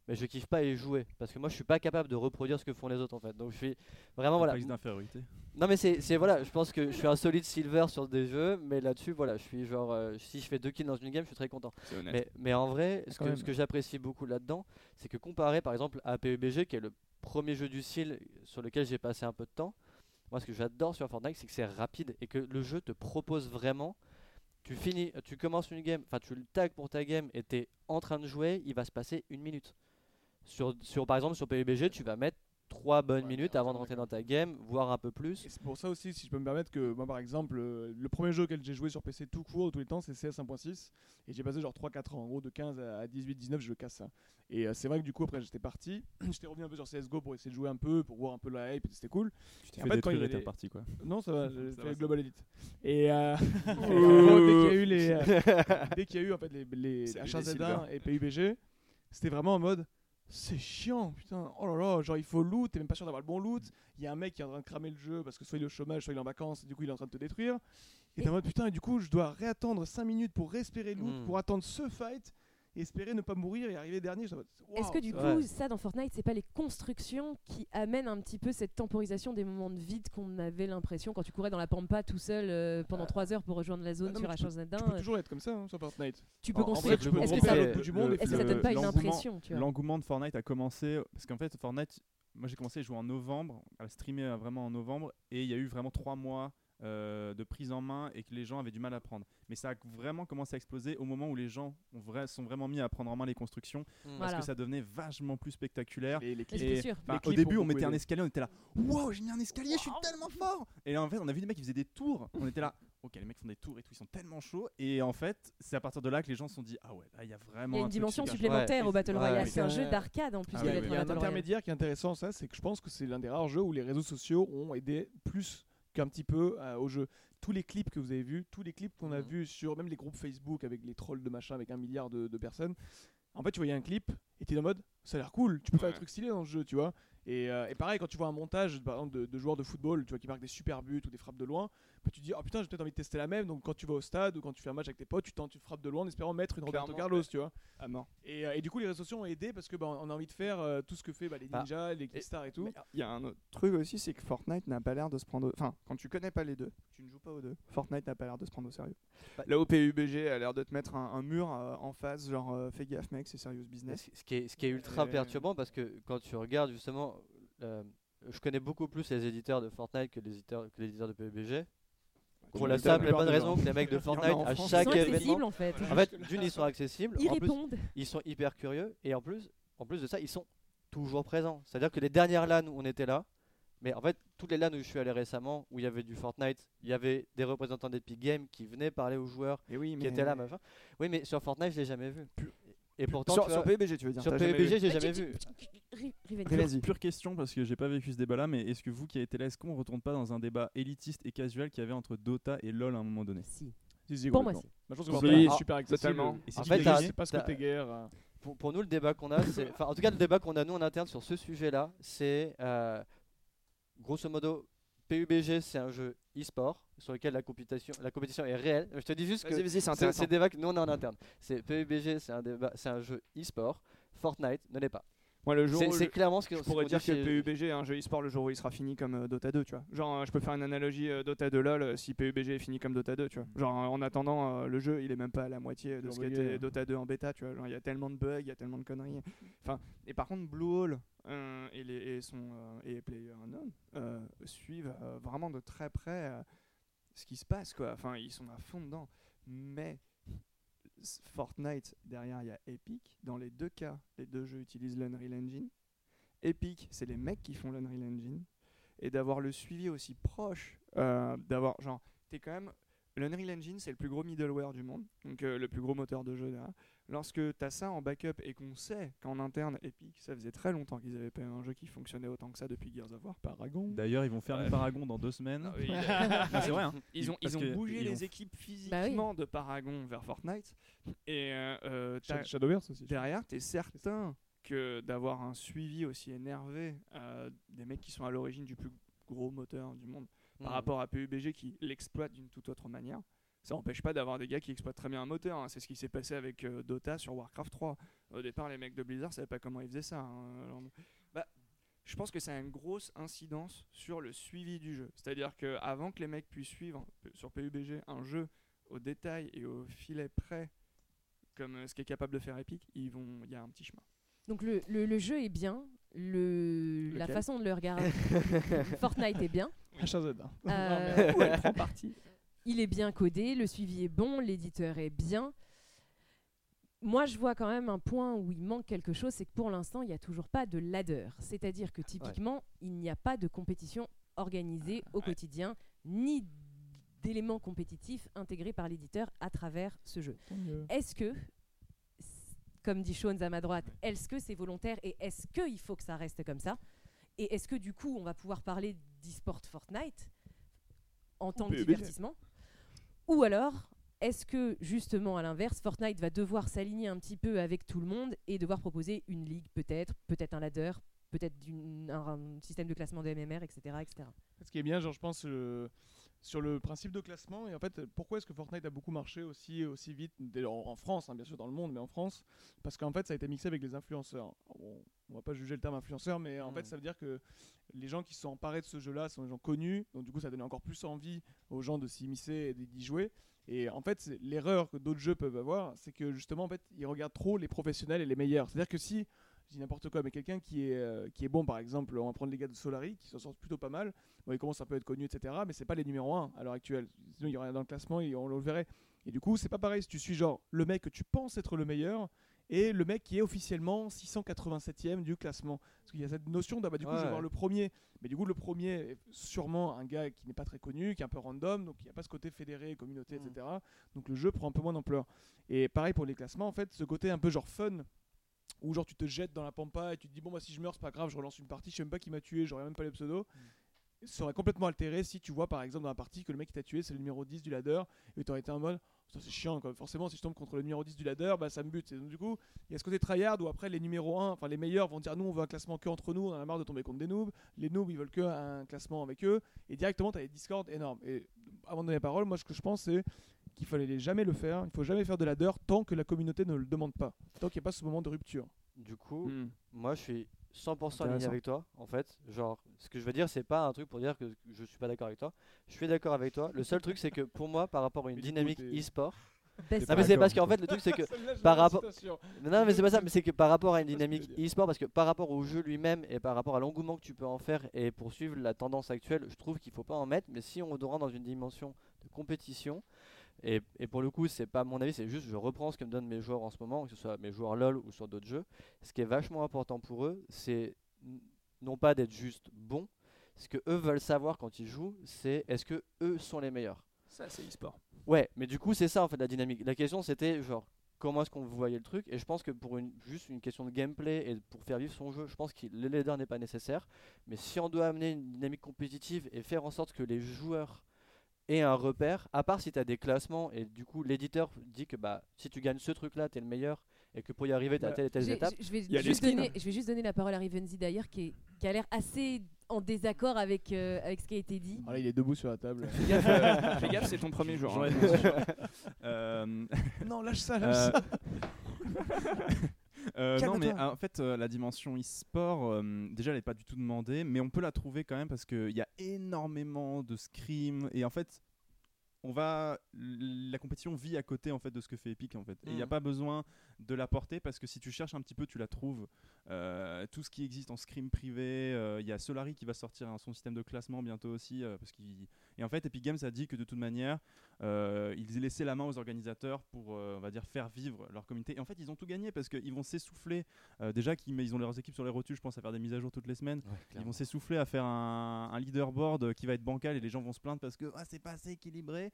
mais je kiffe pas y jouer parce que moi, je suis pas capable de reproduire ce que font les autres en fait. Donc, je suis vraiment voilà. D'infériorité. Non, mais c'est c'est- voilà, je pense que je suis un solide silver sur des jeux, mais là-dessus, voilà, je suis genre, euh, si je fais deux kills dans une game, je suis très content. Mais, mais en vrai, ce Quand que, ce que j'apprécie beaucoup là-dedans, c'est que comparé par exemple à PUBG, qui est le premier jeu du style sur lequel j'ai passé un peu de temps, moi ce que j'adore sur Fortnite, c'est que c'est rapide et que le jeu te propose vraiment. Tu finis, tu commences une game, enfin tu le tags pour ta game et tu es en train de jouer, il va se passer une minute. Sur, sur, par exemple sur PUBG, tu vas mettre trois bonnes Ouais, minutes avant de rentrer dans ta game, voire un peu plus. Et c'est pour ça aussi, si je peux me permettre, que moi par exemple, euh, le premier jeu auquel j'ai joué sur PC tout court de tous les temps, c'est CS 1.6. Et j'ai passé genre 3-4 ans, en gros de 15 à 18-19, je casse ça. Et euh, c'est vrai que du coup, après j'étais parti, j'étais revenu un peu sur CSGO pour essayer de jouer un peu, pour voir un peu la hype, c'était cool. Tu t'es en fait fait, quand il détruire les- quoi. Non, ça va, j'ai fait le Global Edit. Et euh, gros, dès qu'il y a eu les, euh, dès qu'il y a eu en fait les, les Salut les H1Z1 Silver. et PUBG, c'était vraiment en mode c'est chiant, putain, oh là là, genre il faut loot, t'es même pas sûr d'avoir le bon loot. Il y a un mec qui est en train de cramer le jeu parce que soit il est au chômage, soit il est en vacances, et du coup il est en train de te détruire. Et t'es en mode putain, et du coup je dois réattendre 5 minutes pour respirer loot, Mm. pour attendre ce fight, et espérer ne pas mourir et arriver dernier. En mode, Est-ce que du coup, Ouais. ça dans Fortnite, c'est pas les constructions qui amènent un petit peu cette temporisation des moments de vide qu'on avait l'impression quand tu courais dans la pampa tout seul euh, pendant 3 heures pour rejoindre la zone Ah non, sur mais H1Z1 Tu peux euh, toujours être comme ça hein, sur Fortnite. Tu peux En- en construire. tu peux Est-ce que ça, à le- l'autre bout du monde et est-ce que ça donne pas une impression L'engouement de Fortnite a commencé parce qu'en fait Fortnite, moi j'ai commencé à jouer en novembre, à streamer euh, vraiment en novembre et il y a eu vraiment trois mois euh, de prise en main et que les gens avaient du mal à prendre. Mais ça a vraiment commencé à exploser au moment où les gens ont sont vraiment mis à prendre en main les constructions Mm. parce Voilà. que ça devenait vachement plus spectaculaire. Les, les Mais clips. c'est Et- sûr. Les au début, on mettait un escalier, on était là, wow, j'ai mis un escalier, je suis tellement fort. Et là, en fait, on a vu des mecs qui faisaient des tours. On était là, ok, les mecs font des tours et tout, ils sont tellement chauds. Et en fait, c'est à partir de là que les gens se sont dit, ah ouais, là, il y a vraiment. Il y a un une dimension supplémentaire au Battle Royale. C'est un jeu d'arcade en plus ah. Il y a un intermédiaire qui est intéressant, ça, c'est que je pense que c'est l'un des rares jeux où les réseaux sociaux ont aidé plus qu'un petit peu euh, au jeu. Tous les clips que vous avez vus, tous les clips qu'on a Mhm. vus sur même les groupes Facebook avec les trolls de machin, avec un milliard de, de personnes, en fait, tu voyais un clip et t'es en mode, ça a l'air cool, tu peux faire des trucs stylés dans le jeu, tu vois. Et, euh, et pareil, quand tu vois un montage par exemple, de, de joueurs de football, tu vois, qui marquent des super buts ou des frappes de loin, bah, tu te dis, oh putain, j'ai peut-être envie de tester la même. Donc quand tu vas au stade ou quand tu fais un match avec tes potes, tu tentes, tu frappes de loin en espérant mettre une Roberto Carlos, ouais. tu vois. À mort. Et, euh, et du coup, les réseaux sociaux ont aidé parce que bah, on a envie de faire euh, tout ce que fait bah, les Ah. ninjas, les Killstars et tout. Il y a un autre truc aussi, c'est que Fortnite n'a pas l'air de se prendre. au- Enfin, quand tu connais pas les deux, tu ne joues pas aux deux. Fortnite n'a pas l'air de se prendre au sérieux. Bah- Là, au PUBG a l'air de te mettre un, un mur euh, en face, genre euh, fais gaffe, mec, c'est serious business. Ce ce qui est, ce qui est ultra Et- perturbant parce que quand tu regardes justement, euh, je connais beaucoup plus les éditeurs de Fortnite que les éditeurs, que les éditeurs de PUBG. Pour la simple et bonne raison que les mecs de Fortnite, en à chaque sont événement, accessibles en fait. en fait, d'une ils sont accessibles, Ils en plus répondent. ils sont hyper curieux et en plus, en plus de ça, ils sont toujours présents. C'est-à-dire que les dernières LAN où on était là, mais en fait, toutes les LAN où je suis allé récemment, où il y avait du Fortnite, il y avait des représentants d'Epic Games qui venaient parler aux joueurs Et oui, qui mais étaient là, machin. Oui, mais sur Fortnite, je l'ai jamais vu. Et pourtant, sur, tu sur vois, PUBG, tu veux dire sur jamais vu. j'ai jamais tu- vu. Tu- Ri- Riven, Mais vas-y. Pure question parce que j'ai pas vécu ce débat-là, mais est-ce que vous qui avez été là, est-ce qu'on retourne pas dans un débat élitiste et casual qu'il y avait entre Dota et LoL à un moment donné Si. Si, si, Pour moi, si. Bah, je pense que Oui, super totalement. Et si En tu fait, C'est pas ce côté guerre. euh. pour, pour nous, le débat qu'on a, c'est. Enfin, en tout cas, le débat qu'on a, nous, en interne, sur ce sujet-là, c'est. euh, grosso modo, PUBG, c'est un jeu e-sport sur lequel la compétition, la compétition est réelle. Je te dis juste que. C'est le débat que nous, on a en interne. C'est PUBG, c'est un, débat- c'est un jeu e-sport. Fortnite ne l'est pas. Moi, le jour C'est où c'est je- clairement ce que je pourrais dire que chez- PUBG est un jeu e-sport le jour où il sera fini comme euh, Dota 2, tu vois. Genre, euh, je peux faire une analogie euh, Dota 2 LoL si PUBG est fini comme Dota 2, tu vois. Genre, en attendant, euh, le jeu, il est même pas à la moitié de ce qu'était. Dota 2 en bêta, tu vois. Genre, il y a tellement de bugs, il y a tellement de conneries. Enfin, et par contre, Blue Hole euh, et, les, et, son, euh, et PlayerUnknown euh, suivent euh, vraiment de très près euh, ce qui se passe, quoi. Enfin, ils sont à fond dedans. Mais Fortnite, derrière, il y a Epic. Dans les deux cas, les deux jeux utilisent l'Unreal Engine. Epic, c'est les mecs qui font l'Unreal Engine. Et d'avoir le suivi aussi proche, euh, d'avoir, genre, t'es quand même. L'Unreal Engine, c'est le plus gros middleware du monde, donc euh, le plus gros moteur de jeu derrière. Lorsque t'as ça en backup et qu'on sait qu'en interne, Epic, ça faisait très longtemps qu'ils avaient pas eu un jeu qui fonctionnait autant que ça depuis Gears of War. Paragon. D'ailleurs, ils vont faire Ouais. Paragon dans deux semaines. Ah oui, c'est vrai. hein. Ils ont, ils bougé ils les équipes physiquement de Paragon vers Fortnite. Et euh, euh, Shadowverse aussi. derrière, tu es certain que d'avoir un suivi aussi énervé euh, des mecs qui sont à l'origine du plus gros moteur du monde par Hmm. rapport à PUBG qui l'exploite d'une toute autre manière. Ça n'empêche pas d'avoir des gars qui exploitent très bien un moteur. hein. C'est ce qui s'est passé avec euh, Dota sur Warcraft 3. Au départ, les mecs de Blizzard savaient pas comment ils faisaient ça. hein. Alors, bah, je pense que ça a une grosse incidence sur le suivi du jeu. C'est-à-dire qu'avant que les mecs puissent suivre euh, sur PUBG un jeu au détail et au filet près, comme euh, ce qu'est capable de faire Epic, vont, il y a un petit chemin. Donc le, le- le jeu est bien, le, la façon de le regarder, Fortnite est bien, HZ. hein. Euh, Où elle prend parti. Il est bien codé, le suivi est bon, l'éditeur est bien. Moi, je vois quand même un point où il manque quelque chose, c'est que pour l'instant, il n'y a toujours pas de ladder. C'est-à-dire que typiquement, il n'y a pas de compétition organisée au Ouais. quotidien, ni d'éléments compétitifs intégrés par l'éditeur à travers ce jeu. Est-ce que, comme dit Shones à ma droite, est-ce que c'est volontaire et est-ce qu'il faut que ça reste comme ça? Et est-ce que du coup, on va pouvoir parler d'e-sport Fortnite en tant que divertissement? Ou alors, est-ce que justement, à l'inverse, Fortnite va devoir s'aligner un petit peu avec tout le monde et devoir proposer une ligue peut-être, peut-être un ladder, peut-être un, système de classement de MMR, etc. etc. Ce qui est bien, genre, je pense, sur le principe de classement, et en fait, pourquoi est-ce que Fortnite a beaucoup marché aussi, aussi vite, dès- en, en France, hein, bien sûr dans le monde, mais en France, parce qu'en fait, ça a été mixé avec les influenceurs. Bon, on va pas juger le terme influenceur, mais en Mm. fait, ça veut dire que les gens qui sont emparés de ce jeu-là sont des gens connus, donc du coup, ça donne encore plus envie aux gens de s'y immiscer et d'y jouer. Et en fait, l'erreur que d'autres jeux peuvent avoir, c'est que justement, en fait, ils regardent trop les professionnels et les meilleurs. C'est-à-dire que si je dis n'importe quoi, mais quelqu'un qui est, euh, qui est bon, par exemple, on va prendre les gars de Solari, qui s'en sortent plutôt pas mal. Bon, ils commencent un peu à être connus, etc. Mais c'est pas les numéros 1 à l'heure actuelle. Sinon, il y aurait dans le classement et on le verrait. Et du coup, c'est pas pareil si tu suis genre le mec que tu penses être le meilleur et le mec qui est officiellement 687e du classement. Parce qu'il y a cette notion de, bah, du coup, je vais voir le premier. Mais du coup, le premier est sûrement un gars qui n'est pas très connu, qui est un peu random, donc il n'y a pas ce côté fédéré, communauté, Mm. etc. Donc le jeu prend un peu moins d'ampleur. Et pareil pour les classements, en fait, ce côté un peu genre fun, où genre tu te jettes dans la pampa et tu te dis bon bah si je meurs c'est pas grave, je relance une partie, je sais même pas qui m'a tué, j'aurais même pas les pseudos. Ça serait complètement altéré si tu vois par exemple dans la partie que le mec qui t'a tué c'est le numéro 10 du ladder et tu aurais été en mode ça c'est chiant quoi. Forcément si je tombe contre le numéro 10 du ladder bah ça me bute. Et donc du coup il y a ce côté tryhard où après les numéros 1, enfin les meilleurs vont dire nous on veut un classement que entre nous, on en a marre de tomber contre des noobs. Les noobs ils veulent que un classement avec eux et directement tu as des discords énormes. Et avant de donner la parole, moi ce que je pense c'est qu'il fallait jamais le faire, il faut jamais faire de ladder tant que la communauté ne le demande pas, tant qu'il n'y a pas ce moment de rupture. Du coup, Hmm. moi je suis 100% aligné avec toi en fait. Genre, ce que je veux dire, c'est pas un truc pour dire que je suis pas d'accord avec toi. Je suis d'accord avec toi. Le seul truc, c'est que pour moi, par rapport à une dynamique e-sport. Non, mais c'est parce qu'en fait, le truc, c'est que par la rapport-. Non, mais c'est pas ça, mais c'est que par rapport à une dynamique e-sport, parce que par rapport au jeu lui-même et par rapport à l'engouement que tu peux en faire et poursuivre la tendance actuelle, je trouve qu'il faut pas en mettre. Mais si on doit dans une dimension de compétition, et, et pour le coup, c'est pas mon avis, c'est juste je reprends ce que me donnent mes joueurs en ce moment, que ce soit mes joueurs LoL ou sur d'autres jeux. Ce qui est vachement important pour eux, c'est non pas d'être juste bons. Ce que eux veulent savoir quand ils jouent, c'est est-ce que eux sont les meilleurs. Ça, c'est e-sport. Ouais, mais du coup, c'est ça en fait la dynamique. La question c'était genre comment est-ce qu'on voyait le truc? Et je pense que pour une juste une question de gameplay et pour faire vivre son jeu, je pense que le leader n'est pas nécessaire, mais si on doit amener une dynamique compétitive et faire en sorte que les joueurs et un repère, à part si tu as des classements et du coup l'éditeur dit que bah, si tu gagnes ce truc-là, tu es le meilleur et que pour y arriver, tu as Bah, telle et telle étape. Je vais, juste donner, je vais juste donner la parole à Rivenzi d'ailleurs, qui, est- qui a l'air assez en désaccord avec, euh, avec ce qui a été dit. Ah là, il est debout sur la table. Fais gaffe, euh, gaffe, c'est ton premier jour. Hein. Euh, non, lâche ça, Euh, euh, non, mais euh, en fait, euh, la dimension e-sport, euh, déjà, elle n'est pas du tout demandée, mais on peut la trouver quand même parce qu'il y a énormément de scrims et en fait, on va, la compétition vit à côté en fait de ce que fait Epic en fait. Et il n'y a Mhm. pas besoin de la porter parce que si tu cherches un petit peu, tu la trouves. Tout ce qui existe en scrim privé, il y a Solari qui va sortir hein, son système de classement bientôt aussi parce qu'il et en fait, Epic Games a dit que de toute manière, ils laissaient la main aux organisateurs pour, euh, on va dire, faire vivre leur communauté. Et en fait, ils ont tout gagné parce qu'ils vont s'essouffler. euh, déjà qu'ils ils ont leurs équipes sur les rotules, je pense, à faire des mises à jour toutes les semaines. Ils vont s'essouffler à faire un, un leaderboard qui va être bancal et les gens vont se plaindre parce que ah, c'est pas assez équilibré.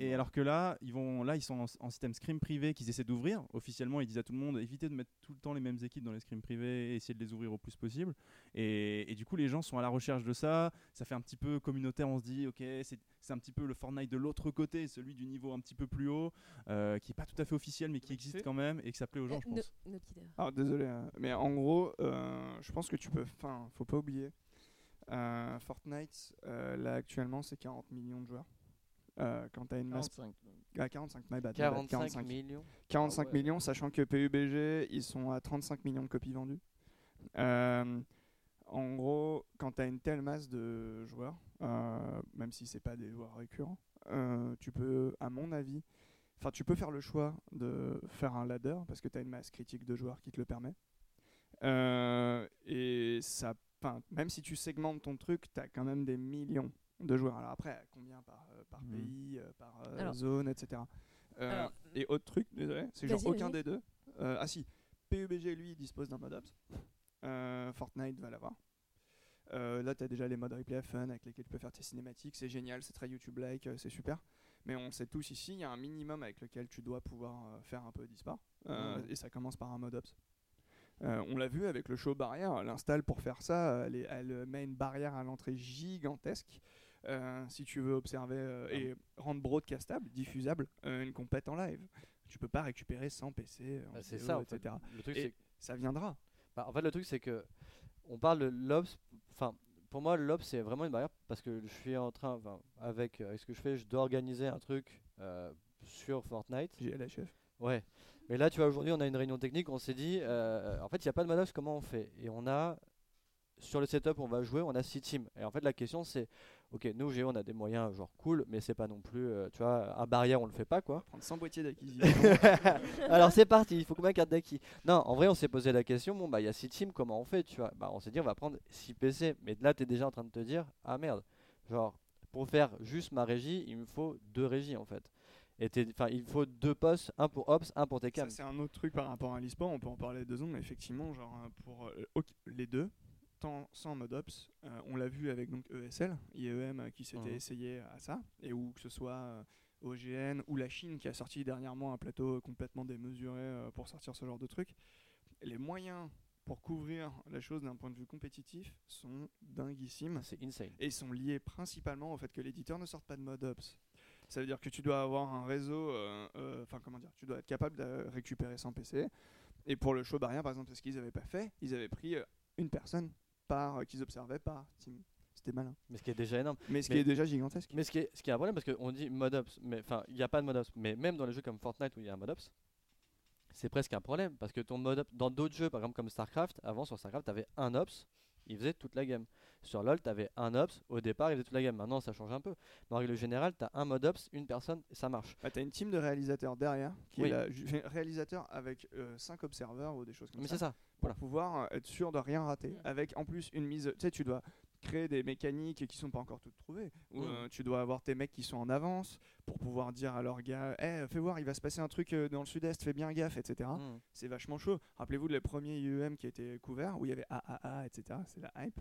Et alors que là, ils vont, là, ils sont en, en système scrim privé qu'ils essaient d'ouvrir. Officiellement, ils disent à tout le monde évitez de mettre tout le temps les mêmes équipes dans les scrims privés et essayez de les ouvrir au plus possible. Et, et du coup, les gens sont à la recherche de ça. Ça fait un petit peu communautaire. On se dit ok, c'est un petit peu le Fortnite de l'autre côté, celui du niveau un petit peu plus haut, euh, qui est pas tout à fait officiel mais qui existe quand même et que ça plaît aux gens, Euh, je No- pense. Dog. Alors désolé, hein, mais en gros, euh, je pense que tu peux. Enfin, faut pas oublier. euh, Fortnite, euh, là actuellement, c'est 40 millions de joueurs. Euh, quand t'as une masse. 45. Ah, 45, my bad, my bad, 45, 45. millions. 45 Ah ouais. millions, sachant que PUBG, ils sont à 35 millions de copies vendues. Euh, en gros, quand tu as une telle masse de joueurs, euh, même si c'est pas des joueurs récurrents, tu peux, à mon avis, enfin, tu peux faire le choix de faire un ladder parce que tu as une masse critique de joueurs qui te le permet. Euh, et ça, même si tu segmentes ton truc, tu as quand même des millions de joueurs. Alors après, combien par, euh, par Mhm. pays, euh, par euh, Alors- zone, etc. Euh, Alors, et autre truc, désolé, c'est genre aucun des deux. Euh, ah si, PUBG lui dispose d'un mode ops. Euh, Fortnite va l'avoir. Euh, là, tu as déjà les modes replay fun avec lesquels tu peux faire tes cinématiques. C'est génial, c'est très YouTube-like, euh, c'est super. Mais on sait tous ici, il y a un minimum avec lequel tu dois pouvoir euh, faire un peu. Euh, Mhm. Et ça commence par un mode ops. On l'a vu avec le show barrière, l'install pour faire ça, elle, est- elle met une barrière à l'entrée gigantesque. Si tu veux observer et rendre broadcastable, diffusable, une compète en live. Tu peux pas récupérer sans PC, en Bah, c'est vidéo, ça, en fait. etc. Le truc, Et- Ça viendra. Bah, en fait, le truc, c'est que on parle de l'Obs. Enfin, pour moi, l'Obs, c'est vraiment une barrière parce que je suis en train, enfin, avec, euh, avec ce que je fais, je dois organiser un truc euh, sur Fortnite. GLHF. Ouais. Mais là, tu vois, aujourd'hui, on a une réunion technique. On s'est dit, euh, en fait, il n'y a pas de Obs, comment on fait? Et on a, sur le setup, on va jouer, on a six teams. Et en fait, la question, c'est, ok, nous, Géo, on a des moyens, genre cool, mais c'est pas non plus, euh, tu vois, un barrière, on le fait pas, quoi. Prendre 100 boîtiers d'acquisition. Alors c'est parti, il faut combien de cartes d'acquis Non, en vrai, on s'est posé la question, bon, bah il y a 6 teams, comment on fait, tu vois? Bah on s'est dit, on va prendre 6 PC. Mais là, tu es déjà en train de te dire, ah merde, genre, pour faire juste ma régie, il me faut deux régies en fait. Et t'es- enfin, il faut deux postes, un pour Ops, un pour tes Ça, c'est un autre truc par rapport à l'e-sport. On peut en parler deux secondes, mais effectivement, genre, euh, pour euh, les deux, tant sans mode ops, euh, on l'a vu avec donc ESL, IEM euh, qui s'était Mhm. essayé à ça, et où que ce soit euh, OGN ou la Chine qui a sorti dernièrement un plateau complètement démesuré euh, pour sortir ce genre de truc. Les moyens pour couvrir la chose d'un point de vue compétitif sont dinguissimes. C'est insane. et sont liés principalement au fait que l'éditeur ne sorte pas de mode ops. Ça veut dire que tu dois avoir un réseau, euh, euh, enfin comment dire, tu dois être capable de récupérer 100 PC. Et pour le show barrière, par exemple, ce qu'ils n'avaient pas fait, ils avaient pris euh, une personne par euh, qu'ils observaient par team. C'était malin. Mais ce qui est déjà énorme. Mais ce Mais- qui est déjà gigantesque. Mais ce qui est, ce qui est un problème, parce qu'on dit mode Ops, mais enfin, il n'y a pas de mode Ops. Mais même dans les jeux comme Fortnite où il y a un mode Ops, c'est presque un problème. Parce que ton mode Ops, dans d'autres jeux, par exemple comme StarCraft, avant sur StarCraft, tu avais un Ops, il faisait toute la game. Sur LoL, tu avais un Ops, au départ, il faisait toute la game. Maintenant, ça change un peu. Mais en règle générale, tu as un mode Ops, une personne, et ça marche. Bah, t'as une team de réalisateurs derrière, qui Oui. est réalisateur avec 5 observeurs ou des choses comme Mais ça. c'est ça. pour Voilà. pouvoir euh, être sûr de rien rater. Mm. Avec en plus une mise, tu sais, tu dois créer des mécaniques qui sont pas encore toutes trouvées. Ou euh, tu dois avoir tes mecs qui sont en avance pour pouvoir dire à leurs gars, Eh, fais voir, il va se passer un truc euh, dans le sud-est, fais bien gaffe, etc. Mm. C'est vachement chaud. Rappelez-vous les premiers IEM qui étaient couverts, où il y avait AAA, etc. C'est la hype.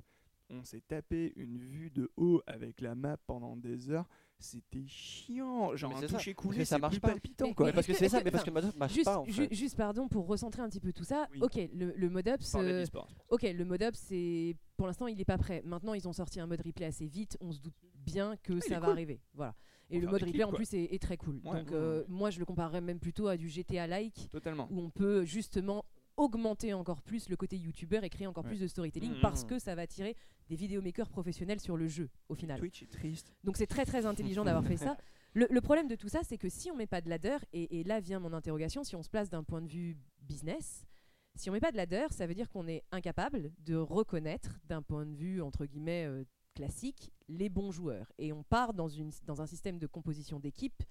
On s'est tapé une vue de haut avec la map pendant des heures. C'était chiant. Genre Mais un toucher coulé, ça c'est marche plus pas. palpitant Mais- quoi. Mais parce que c'est ça, mais parce que le mode Ops marche Juste, pas en ju- fait. juste pardon pour recentrer un petit peu tout ça. Oui. Ok, le, le Parler euh, ok, le c'est pour l'instant il est pas prêt. Maintenant ils ont sorti un mode replay assez vite. On se doute bien que il ça va cool. arriver. Voilà. Et le mode replay clips, en plus est, est très cool. Ouais, Donc ouais, euh, ouais. moi je le comparerais même plutôt à du GTA like Totalement. où on peut justement augmenter encore plus le côté youtubeur et créer encore Ouais. plus de storytelling Mhm. parce que ça va attirer des vidéomakers professionnels sur le jeu au final. Twitch est triste. Donc c'est très très intelligent d'avoir fait ça. Le, le problème de tout ça, c'est que si on met pas de ladder, et, et là vient mon interrogation, si on se place d'un point de vue business, si on met pas de ladder, ça veut dire qu'on est incapable de reconnaître d'un point de vue entre guillemets euh, classique les bons joueurs. Et on part dans, une, dans un système de composition d'équipe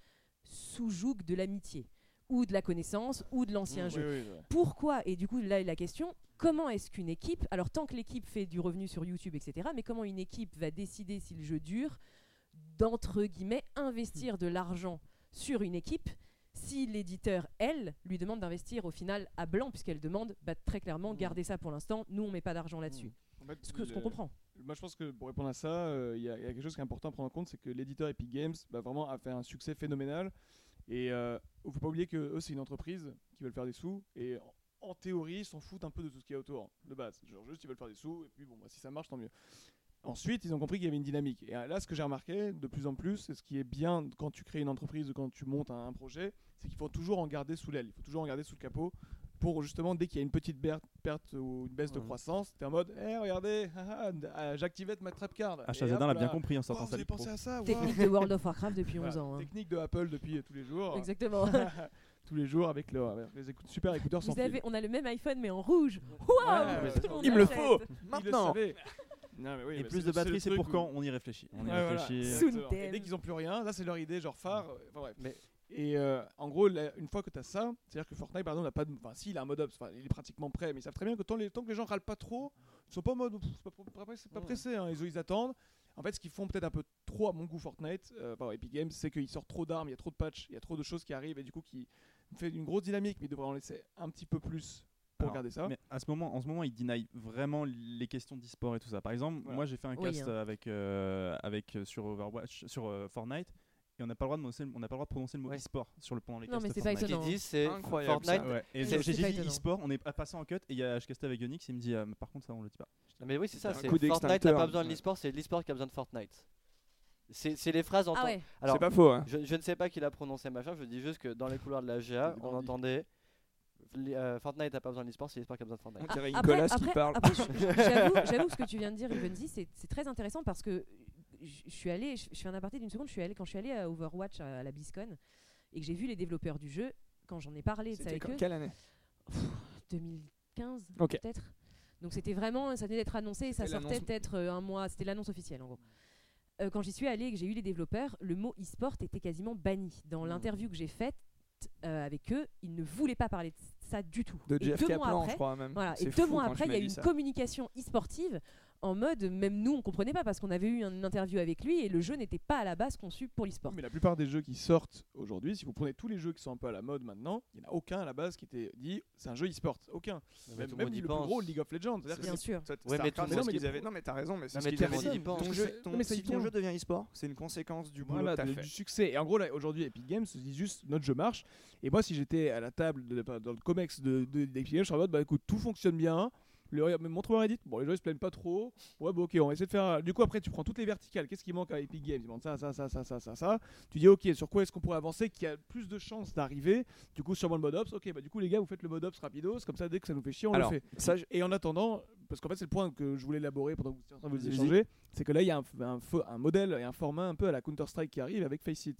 sous joug de l'amitié ou de la connaissance ou de l'ancien Mmh, jeu. Pourquoi Et du coup, là est la question comment est-ce qu'une équipe, alors tant que l'équipe fait du revenu sur YouTube, etc., mais comment une équipe va décider si le jeu dure, d'entre guillemets investir de l'argent sur une équipe si l'éditeur, elle, lui demande d'investir au final à blanc, puisqu'elle demande bah, très clairement, gardez ça pour l'instant, nous on met pas d'argent là-dessus. En fait, Ce qu'on comprend. Moi, je pense que pour répondre à ça, euh, il y, a il y a quelque chose qui est important à prendre en compte, c'est que l'éditeur Epic Games bah, vraiment a fait un succès phénoménal. Et il ne faut pas oublier que eux, c'est une entreprise qui veulent faire des sous. Et en, théorie, ils s'en foutent un peu de tout ce qu'il y a autour, de base. Genre juste, ils veulent faire des sous. Et puis, bon, bah, si ça marche, tant mieux. Ensuite, ils ont compris qu'il y avait une dynamique. Et euh, là, ce que j'ai remarqué de plus en plus, c'est ce qui est bien quand tu crées une entreprise ou quand tu montes un projet, c'est qu'il faut toujours en garder sous l'aile. Il faut toujours en garder sous le capot pour justement, dès qu'il y a une petite perte ou une baisse de croissance, t'es en mode, hé, regardez, haha, euh, j'activais ma trap card. Et H1Z1 hop l'a bien compris en Oh, sortant Ligue Pro. pensé à ça Technique de World of Warcraft depuis 11 Voilà, ans. hein. Technique de Apple depuis euh, tous les jours. Exactement. tous les jours avec, le- avec les écoute- super écouteurs sans avez, fil. on a le même iPhone mais en rouge. Waouh ouais, Il me le faut Il le Maintenant savait. Non, mais oui, Et bah, plus de batterie, c'est pour quand On y réfléchit. On y Ouais, voilà. réfléchit. Et Soon dès qu'ils ont plus rien, là c'est leur idée, genre phare. euh, Enfin bref. Mais- Et euh, en gros, là, une fois que tu as ça, c'est-à-dire que Fortnite, par exemple, n'a pas de. Enfin, si, il a un mode ops, il est pratiquement prêt, mais ils savent très bien que tant, les, tant que les gens râlent pas trop, ils sont pas en mode. C'est pas, pas, pas- pressé, hein, ils, ils attendent. En fait, ce qu'ils font peut-être un peu trop à mon goût Fortnite, euh, Epic Games, c'est qu'ils sortent trop d'armes, il y a trop de patchs, il y a trop de choses qui arrivent, et du coup, qui fait une grosse dynamique, mais ils devraient en laisser un petit peu plus pour Alors, regarder ça. Mais à ce moment, en ce moment, ils deny vraiment les questions d'e-sport et tout ça. Par exemple, Voilà. moi j'ai fait un Oui, cast hein. avec, euh, avec euh, sur Overwatch, sur euh, Fortnite, et on n'a pas le droit de prononcer, le- on n'a pas le droit de prononcer le mot Ouais. e-sport sur le pendant les Non, mais c'est pas. Ce étonnant. disent, c'est Incroyable, Fortnite. ça. Ouais. Et j'ai dit e-sport, on est passé en cut et il y a, je castais avec Onyx, il me dit euh, par contre ça on le dit pas. Non, Mais oui, c'est ça. C'est coup Fortnite n'a pas besoin de l'e-sport, c'est l'e-sport qui a besoin de Fortnite. C'est c'est les phrases en Ah ouais. Alors, C'est pas faux, hein. je, je ne sais pas qui l'a prononcé machin, je dis juste que dans les couloirs de la GA, on entendait euh, Fortnite n'a pas besoin de l'e-sport, c'est l'e-sport qui a besoin de Fortnite. Dirait Après- Nicolas qui après- parle. J'avoue, ce que tu viens de dire, c'est c'est très intéressant parce que je suis allé, je fais un aparté d'une seconde, je suis allé quand je suis allé à Overwatch à la BlizzCon et que j'ai vu les développeurs du jeu, quand j'en ai parlé ça avec quand- eux, quelle année? 2015 Ok. peut-être. Donc c'était vraiment, ça venait d'être annoncé et ça sortait peut-être euh, un mois, c'était l'annonce officielle en gros. Euh, quand j'y suis allé et que j'ai eu les développeurs, le mot e-sport était quasiment banni. Dans Hmm. l'interview que j'ai faite euh, avec eux, ils ne voulaient pas parler de ça du tout. De et deux mois Kaplan, après, je crois même. voilà, et deux fou mois après, il y a eu une ça. communication e-sportive en mode, même nous, on comprenait pas parce qu'on avait eu une interview avec lui et le jeu n'était pas à la base conçu pour l'e-sport. Mais la plupart des jeux qui sortent aujourd'hui, si vous prenez tous les jeux qui sont un peu à la mode maintenant, il n'y en a aucun à la base qui était dit c'est un jeu e-sport. Aucun. Mais Même, même le pense. plus gros, League of Legends. Bien c'est- sûr. Ouais, mais qu'ils pense. avaient- Non, mais t'as raison, mais c'est Non, ce mais qu'ils avaient. Ton jeu, ton- non, mais si ton jeu devient e-sport, c'est une conséquence du boulot Voilà, que t'as de- fait. du succès. Et en gros, là, aujourd'hui, Epic Games se dit juste notre jeu marche. Et moi, si j'étais à la table, de- dans le COMEX de, de, d'Epic Games, je serais en mode bah écoute, tout fonctionne bien. Le, montre-moi Reddit. Bon, les gens ils se plaignent pas trop. Ouais, bah ok, on va essayer de faire. Du coup, après, tu prends toutes les verticales. Qu'est-ce qui manque à Epic Games? Ils demandent ça, ça, ça, ça, ça, ça, ça. Tu dis ok, sur quoi est-ce qu'on pourrait avancer qui a plus de chances d'arriver? Du coup, sûrement le mode ops. Ok, bah du coup, les gars, vous faites le mode ops rapidos. Comme ça, dès que ça nous fait chier, on Alors, le fait. ça, je- Et en attendant, parce qu'en fait, c'est le point que je voulais élaborer pendant que vous étiez en train de vous échanger, c'est que là, il y a un, un fo- un modèle et un format un peu à la Counter-Strike qui arrive avec Faceit.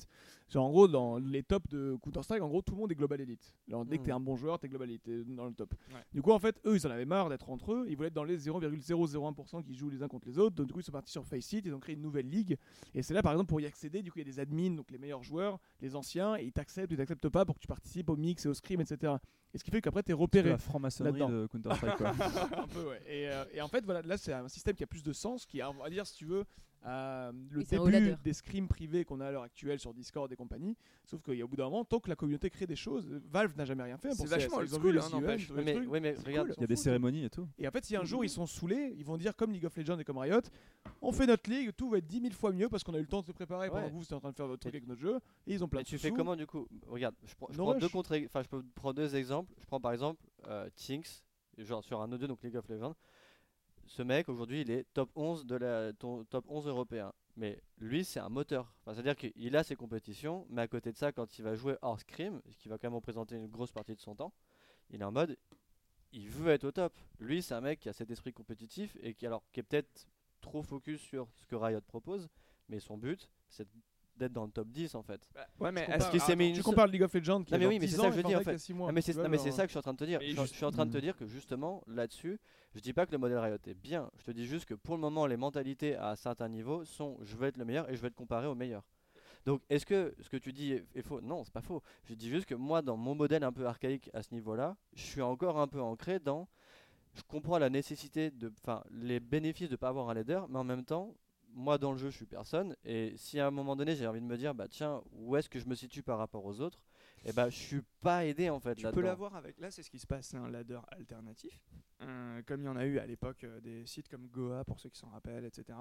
Genre, en gros, dans les tops de Counter-Strike, en gros, tout le monde est Global Elite. Alors, dès que Mm. t'es un bon joueur, t'es Global Elite, t'es dans le top. Ouais. Du coup, en fait, eux, ils en avaient marre d'être entre eux. Ils voulaient être dans les 0,001% qui jouent les uns contre les autres. Donc, du coup, ils sont partis sur Faceit. Ils ont créé une nouvelle ligue. Et c'est là, par exemple, pour y accéder, du coup, il y a des admins, donc les meilleurs joueurs, les anciens, et ils t'acceptent ou ils t'acceptent pas pour que tu participes au mix et au scrim, etc. Et ce qui fait qu'après, t'es C'est repéré. la franc-maçonnerie de Counter-Strike quoi. un peu, ouais. Et, euh, et en fait, voilà, là, c'est un système qui a plus de sens, qui a, on va dire, si tu veux, euh, le début des scrims privés qu'on a à l'heure actuelle sur Discord et compagnie. Sauf qu'il y a au bout d'un moment, tant que la communauté crée des choses, Valve n'a jamais rien fait. C'est vachement Ils ont vu hein, mais, regarde, cool. Il y a des cérémonies et tout. Et en fait, si un jour ils sont saoulés, ils vont dire comme League of Legends et comme Riot, on fait notre ligue, tout va être 10 000 fois mieux parce qu'on a eu le temps de se préparer pendant que vous, vous êtes en train de faire votre truc Et- avec notre jeu. Et ils ont plein de tu fais comment du coup? Regarde, je prends, je No prends deux contre, enfin je peux prendre deux exemples. Je prends par exemple euh, Tinks, genre sur un audio donc League of Legends. Ce mec aujourd'hui il est top 11 de la ton- top 11 européen. Mais lui c'est un moteur. Enfin, C'est-à-dire qu'il a ses compétitions, mais à côté de ça, quand il va jouer hors scrim, ce qui va quand même représenter une grosse partie de son temps, il est en mode il veut être au top. Lui c'est un mec qui a cet esprit compétitif et qui alors est peut-être trop focus sur ce que Riot propose, mais son but c'est d'être dans le top 10 en fait. Ouais, mais Tu est-ce compares- qu'il s'est mis attends, une Tu compares League of Legends qui Non, a mais oui, mais 10 c'est ans ça que je veux dire, Fortnite en fait. Non mais c'est genre, ça que je suis en train de te dire. Je, suis en train de te dire que justement là-dessus, je dis pas que le modèle Riot est bien. Je te dis juste que pour le moment, les mentalités à certains niveaux sont je veux être le meilleur et je veux être comparé au meilleur. Donc est-ce que ce que tu dis est, est faux? Non, c'est pas faux. Je dis juste que moi, dans mon modèle un peu archaïque à ce niveau-là, je suis encore un peu ancré dans. Je comprends la nécessité de, enfin, les bénéfices de pas avoir un leader, mais en même temps, moi dans le jeu, je suis personne. Et si à un moment donné, j'ai envie de me dire, bah tiens, où est-ce que je me situe par rapport aux autres Et bah, je suis pas aidé en fait Tu peux l'avoir avec. Là, c'est ce qui se passe, c'est un ladder alternatif. Euh, comme il y en a eu à l'époque euh, des sites comme Goa, pour ceux qui s'en rappellent, etc.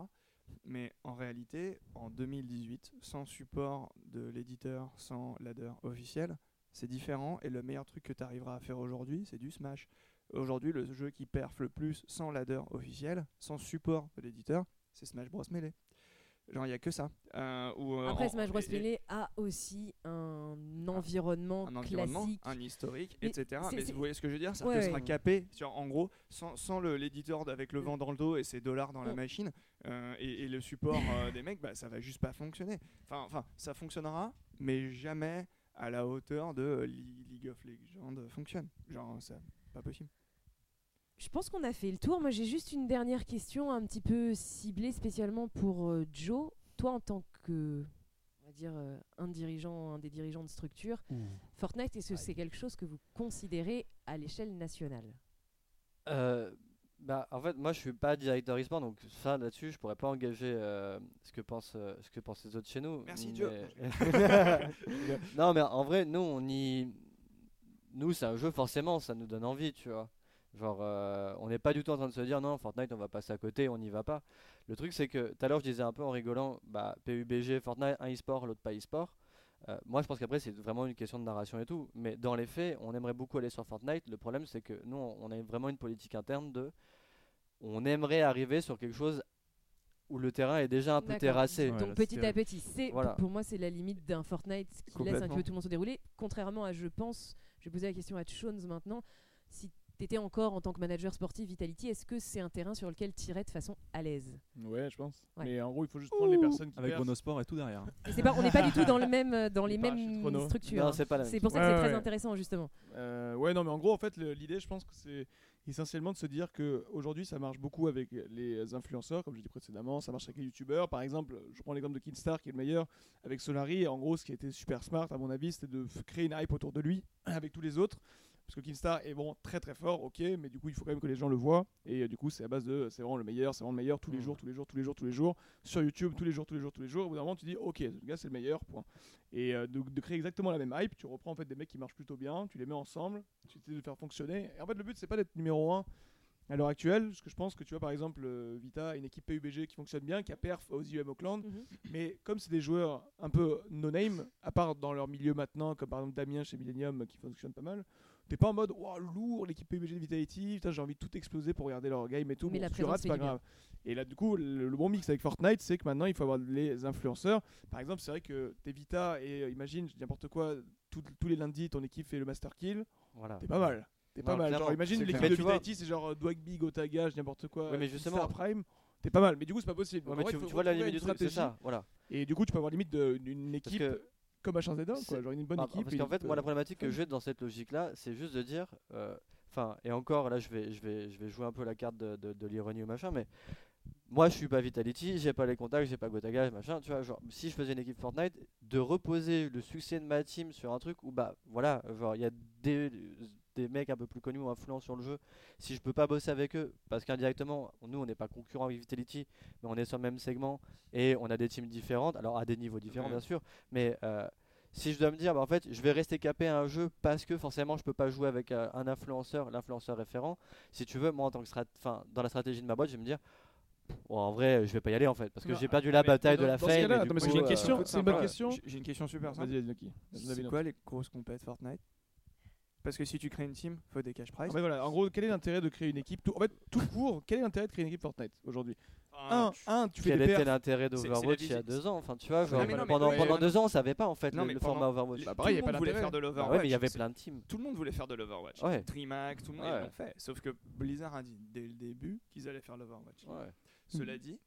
Mais en réalité, en 2018, sans support de l'éditeur, sans ladder officiel, c'est différent. Et le meilleur truc que tu arriveras à faire aujourd'hui, c'est du Smash. Aujourd'hui, le jeu qui perf le plus sans ladder officiel, sans support de l'éditeur, c'est Smash Bros. Melee. Genre, il n'y a que ça. Euh, euh, Après, en- Smash Bros et- Melee a aussi un environnement, un environnement, classique. un historique, Mais etc. Mais vous voyez ce que je veux dire? C'est Ouais, sera capé sur, en gros, sans, sans l'éditeur avec le vent dans le dos et ses dollars dans la On- machine euh, et, et le support des mecs, bah, ça va juste pas fonctionner. Enfin, enfin, ça fonctionnera, mais jamais à la hauteur de League of Legends fonctionne. Genre, c'est pas possible. Je pense qu'on a fait le tour. Moi, j'ai juste une dernière question un petit peu ciblée spécialement pour euh, Joe. Toi, en tant que, on va dire, euh, un dirigeant, un des dirigeants de structure, Fortnite, est-ce que c'est quelque chose que vous considérez à l'échelle nationale? Euh, bah, en fait, moi je suis pas directeur e-sport, donc ça là-dessus je pourrais pas engager euh, ce, que pensent, euh, ce que pensent les autres chez nous. Merci mais- Dieu. non, mais en vrai, nous on y. Nous, c'est un jeu, forcément, ça nous donne envie, tu vois. Genre, euh, on n'est pas du tout en train de se dire non, Fortnite, on va passer à côté, on n'y va pas. Le truc, c'est que tout à l'heure, je disais un peu en rigolant, bah, PUBG, Fortnite, un e-sport, l'autre pas e-sport. Euh, moi, je pense qu'après, c'est vraiment une question de narration et tout. Mais dans les faits, on aimerait beaucoup aller sur Fortnite. Le problème, c'est que nous, on a vraiment une politique interne de. On aimerait arriver sur quelque chose où le terrain est déjà un peu terrassé. Ouais, Donc petit à petit, c'est Voilà. pour moi c'est la limite d'un Fortnite qui laisse un peu tout le monde se dérouler. Contrairement à, je pense, je vais poser la question à Shones maintenant, si tu étais encore en tant que manager sportif Vitality, est-ce que c'est un terrain sur lequel irais de façon à l'aise? Ouais, je pense. Ouais. Mais en gros, il faut juste prendre les personnes qui Avec. Chronosport et tout derrière. Et c'est pas, on n'est pas du tout dans le même, euh, dans les mêmes structures. Non, hein. c'est pas la même C'est pour ça que c'est Ouais, très intéressant justement. Euh, ouais, non, mais en gros, en fait, le- l'idée, je pense que c'est essentiellement de se dire que aujourd'hui, ça marche beaucoup avec les influenceurs, comme je dit précédemment, ça marche avec les youtubeurs. Par exemple, je prends l'exemple de Kinstar qui est le meilleur avec Solari. Et en gros, ce qui a été super smart, à mon avis, c'était de créer une hype autour de lui avec tous les autres. Parce que Kinstar est bon, très très fort, ok, mais du coup, il faut quand même que les gens le voient. Et euh, du coup, c'est à base de c'est vraiment le meilleur, c'est vraiment le meilleur tous les Mm. jours, tous les jours, tous les jours, tous les jours, sur YouTube, tous les jours, tous les jours, tous les jours. Au bout d'un moment, tu dis, ok, ce gars, c'est le meilleur, point. Et euh, de, de créer exactement la même hype, tu reprends en fait des mecs qui marchent plutôt bien, tu les mets ensemble, tu essaies de faire fonctionner. Et en fait, le but, c'est pas d'être numéro 1 à l'heure actuelle, parce que je pense que tu vois, par exemple, euh, Vita a une équipe PUBG qui fonctionne bien, qui a perf aux IEM Auckland, Mhm. mais comme c'est des joueurs un peu no-name, à part dans leur milieu maintenant, comme par exemple Damien chez Millennium qui fonctionne pas mal, t'es pas en mode wow, lourd l'équipe PUBG de Vitality, putain, j'ai envie de tout exploser pour regarder leur game et tout. Mais Bon, la si tu présence rates, c'est pas bien. grave. Et là, du coup, le, le bon mix avec Fortnite, c'est que maintenant il faut avoir les influenceurs. Par exemple, c'est vrai que t'es Vita et euh, imagine, n'importe quoi, tout- tous les lundis, ton équipe fait le Master Kill, Voilà. t'es pas mal. T'es pas mal. Genre, imagine l'équipe de Vitality, c'est genre euh, Dwagby, Gotaga, je dis n'importe quoi. Ouais, mais justement- Star Prime, t'es pas mal. Mais du coup, c'est pas possible. Ouais, mais vrai, tu, vois la limite du truc, c'est stratégie. ça. Voilà. Et du coup, tu peux avoir limite de- une Parce équipe comme H1Z1, quoi. Genre une bonne équipe. Parce qu'en fait, moi, la peux- problématique que j'ai dans cette logique-là, c'est juste de dire, euh, enfin, et encore, là, je vais, je vais, je vais jouer un peu la carte de, de, de l'ironie ou machin, mais moi, je suis pas Vitality, j'ai pas les contacts, j'ai pas Gotaga, machin, tu vois, genre, si je faisais une équipe Fortnite, de reposer le succès de ma team sur un truc où, bah, voilà, genre, il y a des, des mecs un peu plus connus ou influents sur le jeu, si je peux pas bosser avec eux, parce qu'indirectement, nous, on n'est pas concurrents avec Vitality, mais on est sur le même segment, et on a des teams différentes, alors à des niveaux différents, Ouais. bien sûr, mais euh, si je dois me dire, bah, en fait, je vais rester capé à un jeu parce que forcément, je peux pas jouer avec euh, un influenceur, l'influenceur référent. Si tu veux, moi, en tant que dans la stratégie de ma boîte, je vais me dire, bon, en vrai, je vais pas y aller en fait, parce que j'ai perdu la mais bataille de la fame. c'est une euh, question, c'est une question. J'ai- une question super simple. Vas-y, vas-y, Noki. C'est quoi les grosses compètes Fortnite? Parce que si tu crées une team, faut des cash prizes. Voilà, en gros, quel est l'intérêt de créer une équipe tout, En fait, tout court, quel est l'intérêt de créer une équipe Fortnite aujourd'hui? Un, tu- un, tu fais Quel des était l'intérêt d'Overwatch il y a deux ans? Enfin, tu vois, genre, non, pendant, ouais, pendant ouais, deux ans, on savait pas en fait Non, le, le pendant- format Overwatch. Bah, tout pareil, le a pas monde voulait faire de Bah l'Overwatch. ouais, mais il y avait plein de teams. Tout le monde voulait faire de l'Overwatch. Ouais. Trimac, tout le monde Ouais. l'ont fait. Sauf que Blizzard a dit dès le début qu'ils allaient faire l'Overwatch. Ouais. Cela dit,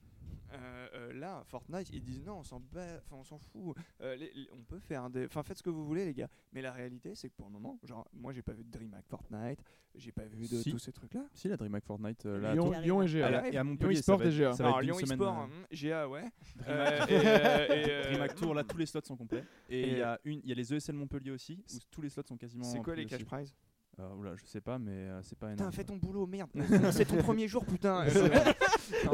euh, euh, là, Fortnite, ils disent non, on s'en bat- enfin, on s'en fout. Euh, les- les- on peut faire des, enfin, faites ce que vous voulez, les gars. Mais la réalité, c'est que pour le moment, genre, moi, j'ai pas vu de DreamHack Fortnite, j'ai pas vu de Si. tous ces trucs-là. Si la DreamHack Fortnite euh, là, Lyon, toi- Lyon et à GA. la- et à Montpellier, Lyon va et GA. ça va être Lyon eSport, euh, hum, GA, ouais. Dreamhack- Euh, et, euh, et, euh, Dreamhack Tour, là tous les slots sont complets. Et il y a une, il y a les ESL Montpellier aussi, où tous les slots sont quasiment. C'est quoi les cash prizes Euh, oula, je sais pas, mais euh, c'est pas Putain, énorme. fais ton boulot, merde. c'est ton premier jour, putain.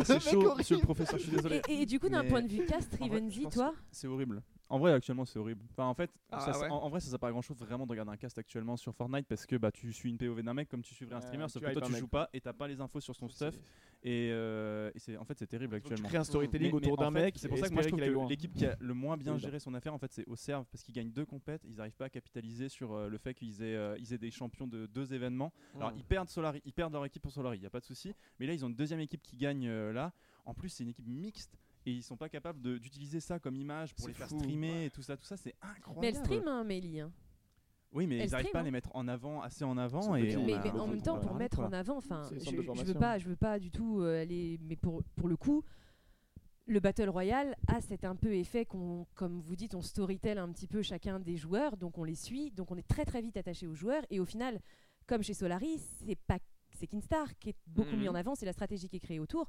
C'est chaud, monsieur le professeur, je suis désolé. Et, et du coup, d'un Mais- point de vue cast, pense toi C'est horrible. En vrai, actuellement, c'est horrible. Enfin, en fait, Ah, ça, ouais. en, en vrai, ça sert pas à grand chose vraiment de regarder un cast actuellement sur Fortnite parce que bah, tu suis une POV d'un mec comme tu suivrais un Ouais, streamer, sauf que toi tu mec, joues pas et t'as pas les infos sur son stuff. Et, euh, et c'est en fait, c'est terrible que Tu actuellement. crées un storytelling Mais- autour d'un mec. C'est pour ça que moi je trouve aille que l'équipe qui a le moins bien géré son affaire, en fait, c'est Auxerre parce qu'ils gagnent deux compètes. Ils n'arrivent pas à capitaliser sur euh, le fait qu'ils aient, euh, ils aient des champions de deux événements. Alors Mm. ils perdent Solari, ils perdent leur équipe pour Solari, il y a pas de souci. Mais là ils ont une deuxième équipe qui gagne euh, là. En plus c'est une équipe mixte et ils sont pas capables d'utiliser ça comme image pour les faire streamer et tout ça, tout ça c'est incroyable. Mais elle stream, hein, Mélie. hein. Oui, mais elle ils n'arrivent pas à hein. les mettre en avant assez en avant et mais, a- mais on en même temps, pour mettre quoi. en avant, enfin, je, je veux pas, je veux pas du tout euh, aller, mais pour pour le coup, le battle royale a cet un peu effet qu'on, comme vous dites, on storytell un petit peu chacun des joueurs, donc on les suit, donc on est très très vite attaché aux joueurs, et au final, comme chez Solaris, c'est pas c'est Kinstar qui est beaucoup Mhm. mis en avant, c'est la stratégie qui est créée autour.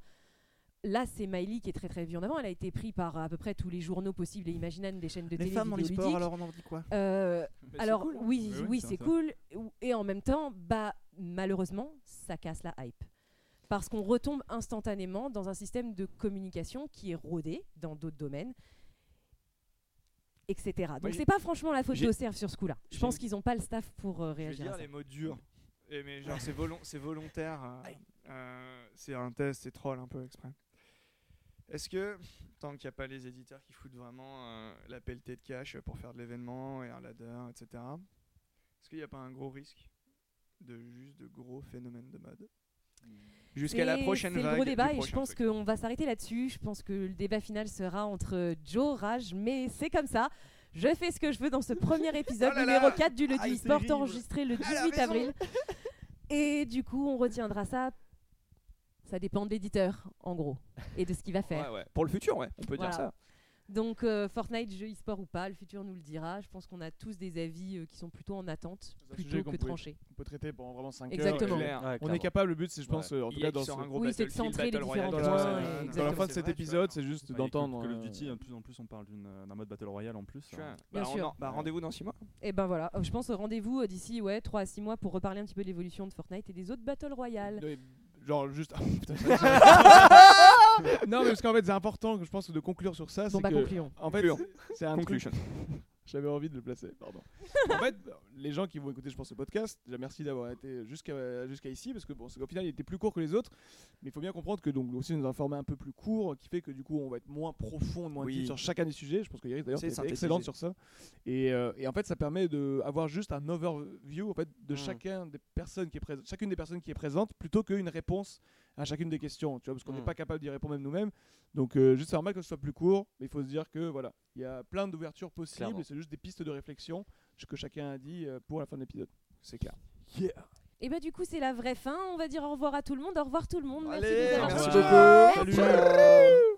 Là, c'est Miley qui est très très vue en avant. Elle a été prise par à peu près tous les journaux possibles et imaginables des chaînes de Les télé femmes dans les sports, vidéoludiques. alors on en dit quoi? Euh, Bah, alors cool, hein. oui, Oui, oui, oui, c'est cool. Et en même temps, bah malheureusement, ça casse la hype. Parce qu'on retombe instantanément dans un système de communication qui est rodé dans d'autres domaines, etc. Donc c'est pas franchement la faute d'Auxerre sur ce coup-là. Je pense qu'ils n'ont pas le staff pour euh, Je vais réagir dire à ça. les mots durs. Et mais genre c'est volon- c'est volontaire. euh, euh, c'est un test, c'est troll un peu exprès. Est-ce que tant qu'il n'y a pas les éditeurs qui foutent vraiment euh, la pelletée de cash pour faire de l'événement et un ladder, etc. Est-ce qu'il n'y a pas un gros risque de juste de gros phénomènes de mode? Jusqu'à la C'est- prochaine C'est vague le gros débat et je pense qu'on va s'arrêter là-dessus. Je pense que le débat final sera entre Joe, Rage, mais c'est comme ça. Je fais ce que je veux dans ce premier épisode Oh là numéro là 4 du Le Ah, du c'est Sport enregistré le Elle a 18 raison. avril. Et du coup, on retiendra ça. Ça dépend de l'éditeur, en gros, et de ce qu'il va faire. Ouais, ouais. Pour le futur, ouais, on peut Voilà. dire ça. Donc, euh, Fortnite, jeu e-sport ou pas, le futur nous le dira. Je pense qu'on a tous des avis euh, qui sont plutôt en attente, plutôt que tranchés. On peut traiter pendant vraiment 5 Exactement. heures. Ouais, On est capable, le but c'est je pense euh, en tout cas dans, ce- un gros Oui, c'est de centrer les différents dans points, la- dans la dans la exactement. fin de cet vrai, épisode, c'est juste Bah, d'entendre. Call of euh, Duty, en plus, en plus on parle d'une, d'un mode Battle Royale en plus. Euh, Bien Bah, sûr. bah, rendez-vous dans 6 mois. Et ben voilà, je pense rendez-vous d'ici ouais, 3 à 6 mois pour reparler un petit peu de l'évolution de Fortnite et des autres Battle Royale. Genre juste. Putain, non, mais parce qu'en fait, c'est important, je pense, de conclure sur ça. Bon c'est bah que, concluons. En fait, Concluons. c'est un truc. Conclusion. J'avais envie de le placer, pardon. en fait, les gens qui vont écouter, je pense, ce podcast, déjà merci d'avoir été jusqu'à jusqu'à ici, parce que bon, qu'au final, il était plus court que les autres, mais il faut bien comprendre que donc aussi nous avons un format un peu plus court, qui fait que du coup, on va être moins profond, moins Oui. sur chacun des sujets. Je pense que Iris d'ailleurs, synthétisé. excellente sur ça. Et, euh, et en fait, ça permet d'avoir juste un overview en fait de Mm. chacun des personnes qui est présente, chacune des personnes qui est présente, plutôt qu'une réponse à chacune des questions, tu vois, parce qu'on n'est Mm. pas capable d'y répondre même nous-mêmes. Donc euh, juste c'est normal que ce soit plus court, mais il faut se dire que voilà, il y a plein d'ouvertures possibles c'est juste des pistes de réflexion ce que chacun a dit euh, pour la fin de l'épisode. C'est clair. Et bah du coup, c'est la vraie fin. On va dire au revoir à tout le monde. Au revoir tout le monde. Merci Allez, de nous avoir merci beaucoup. Merci. Salut.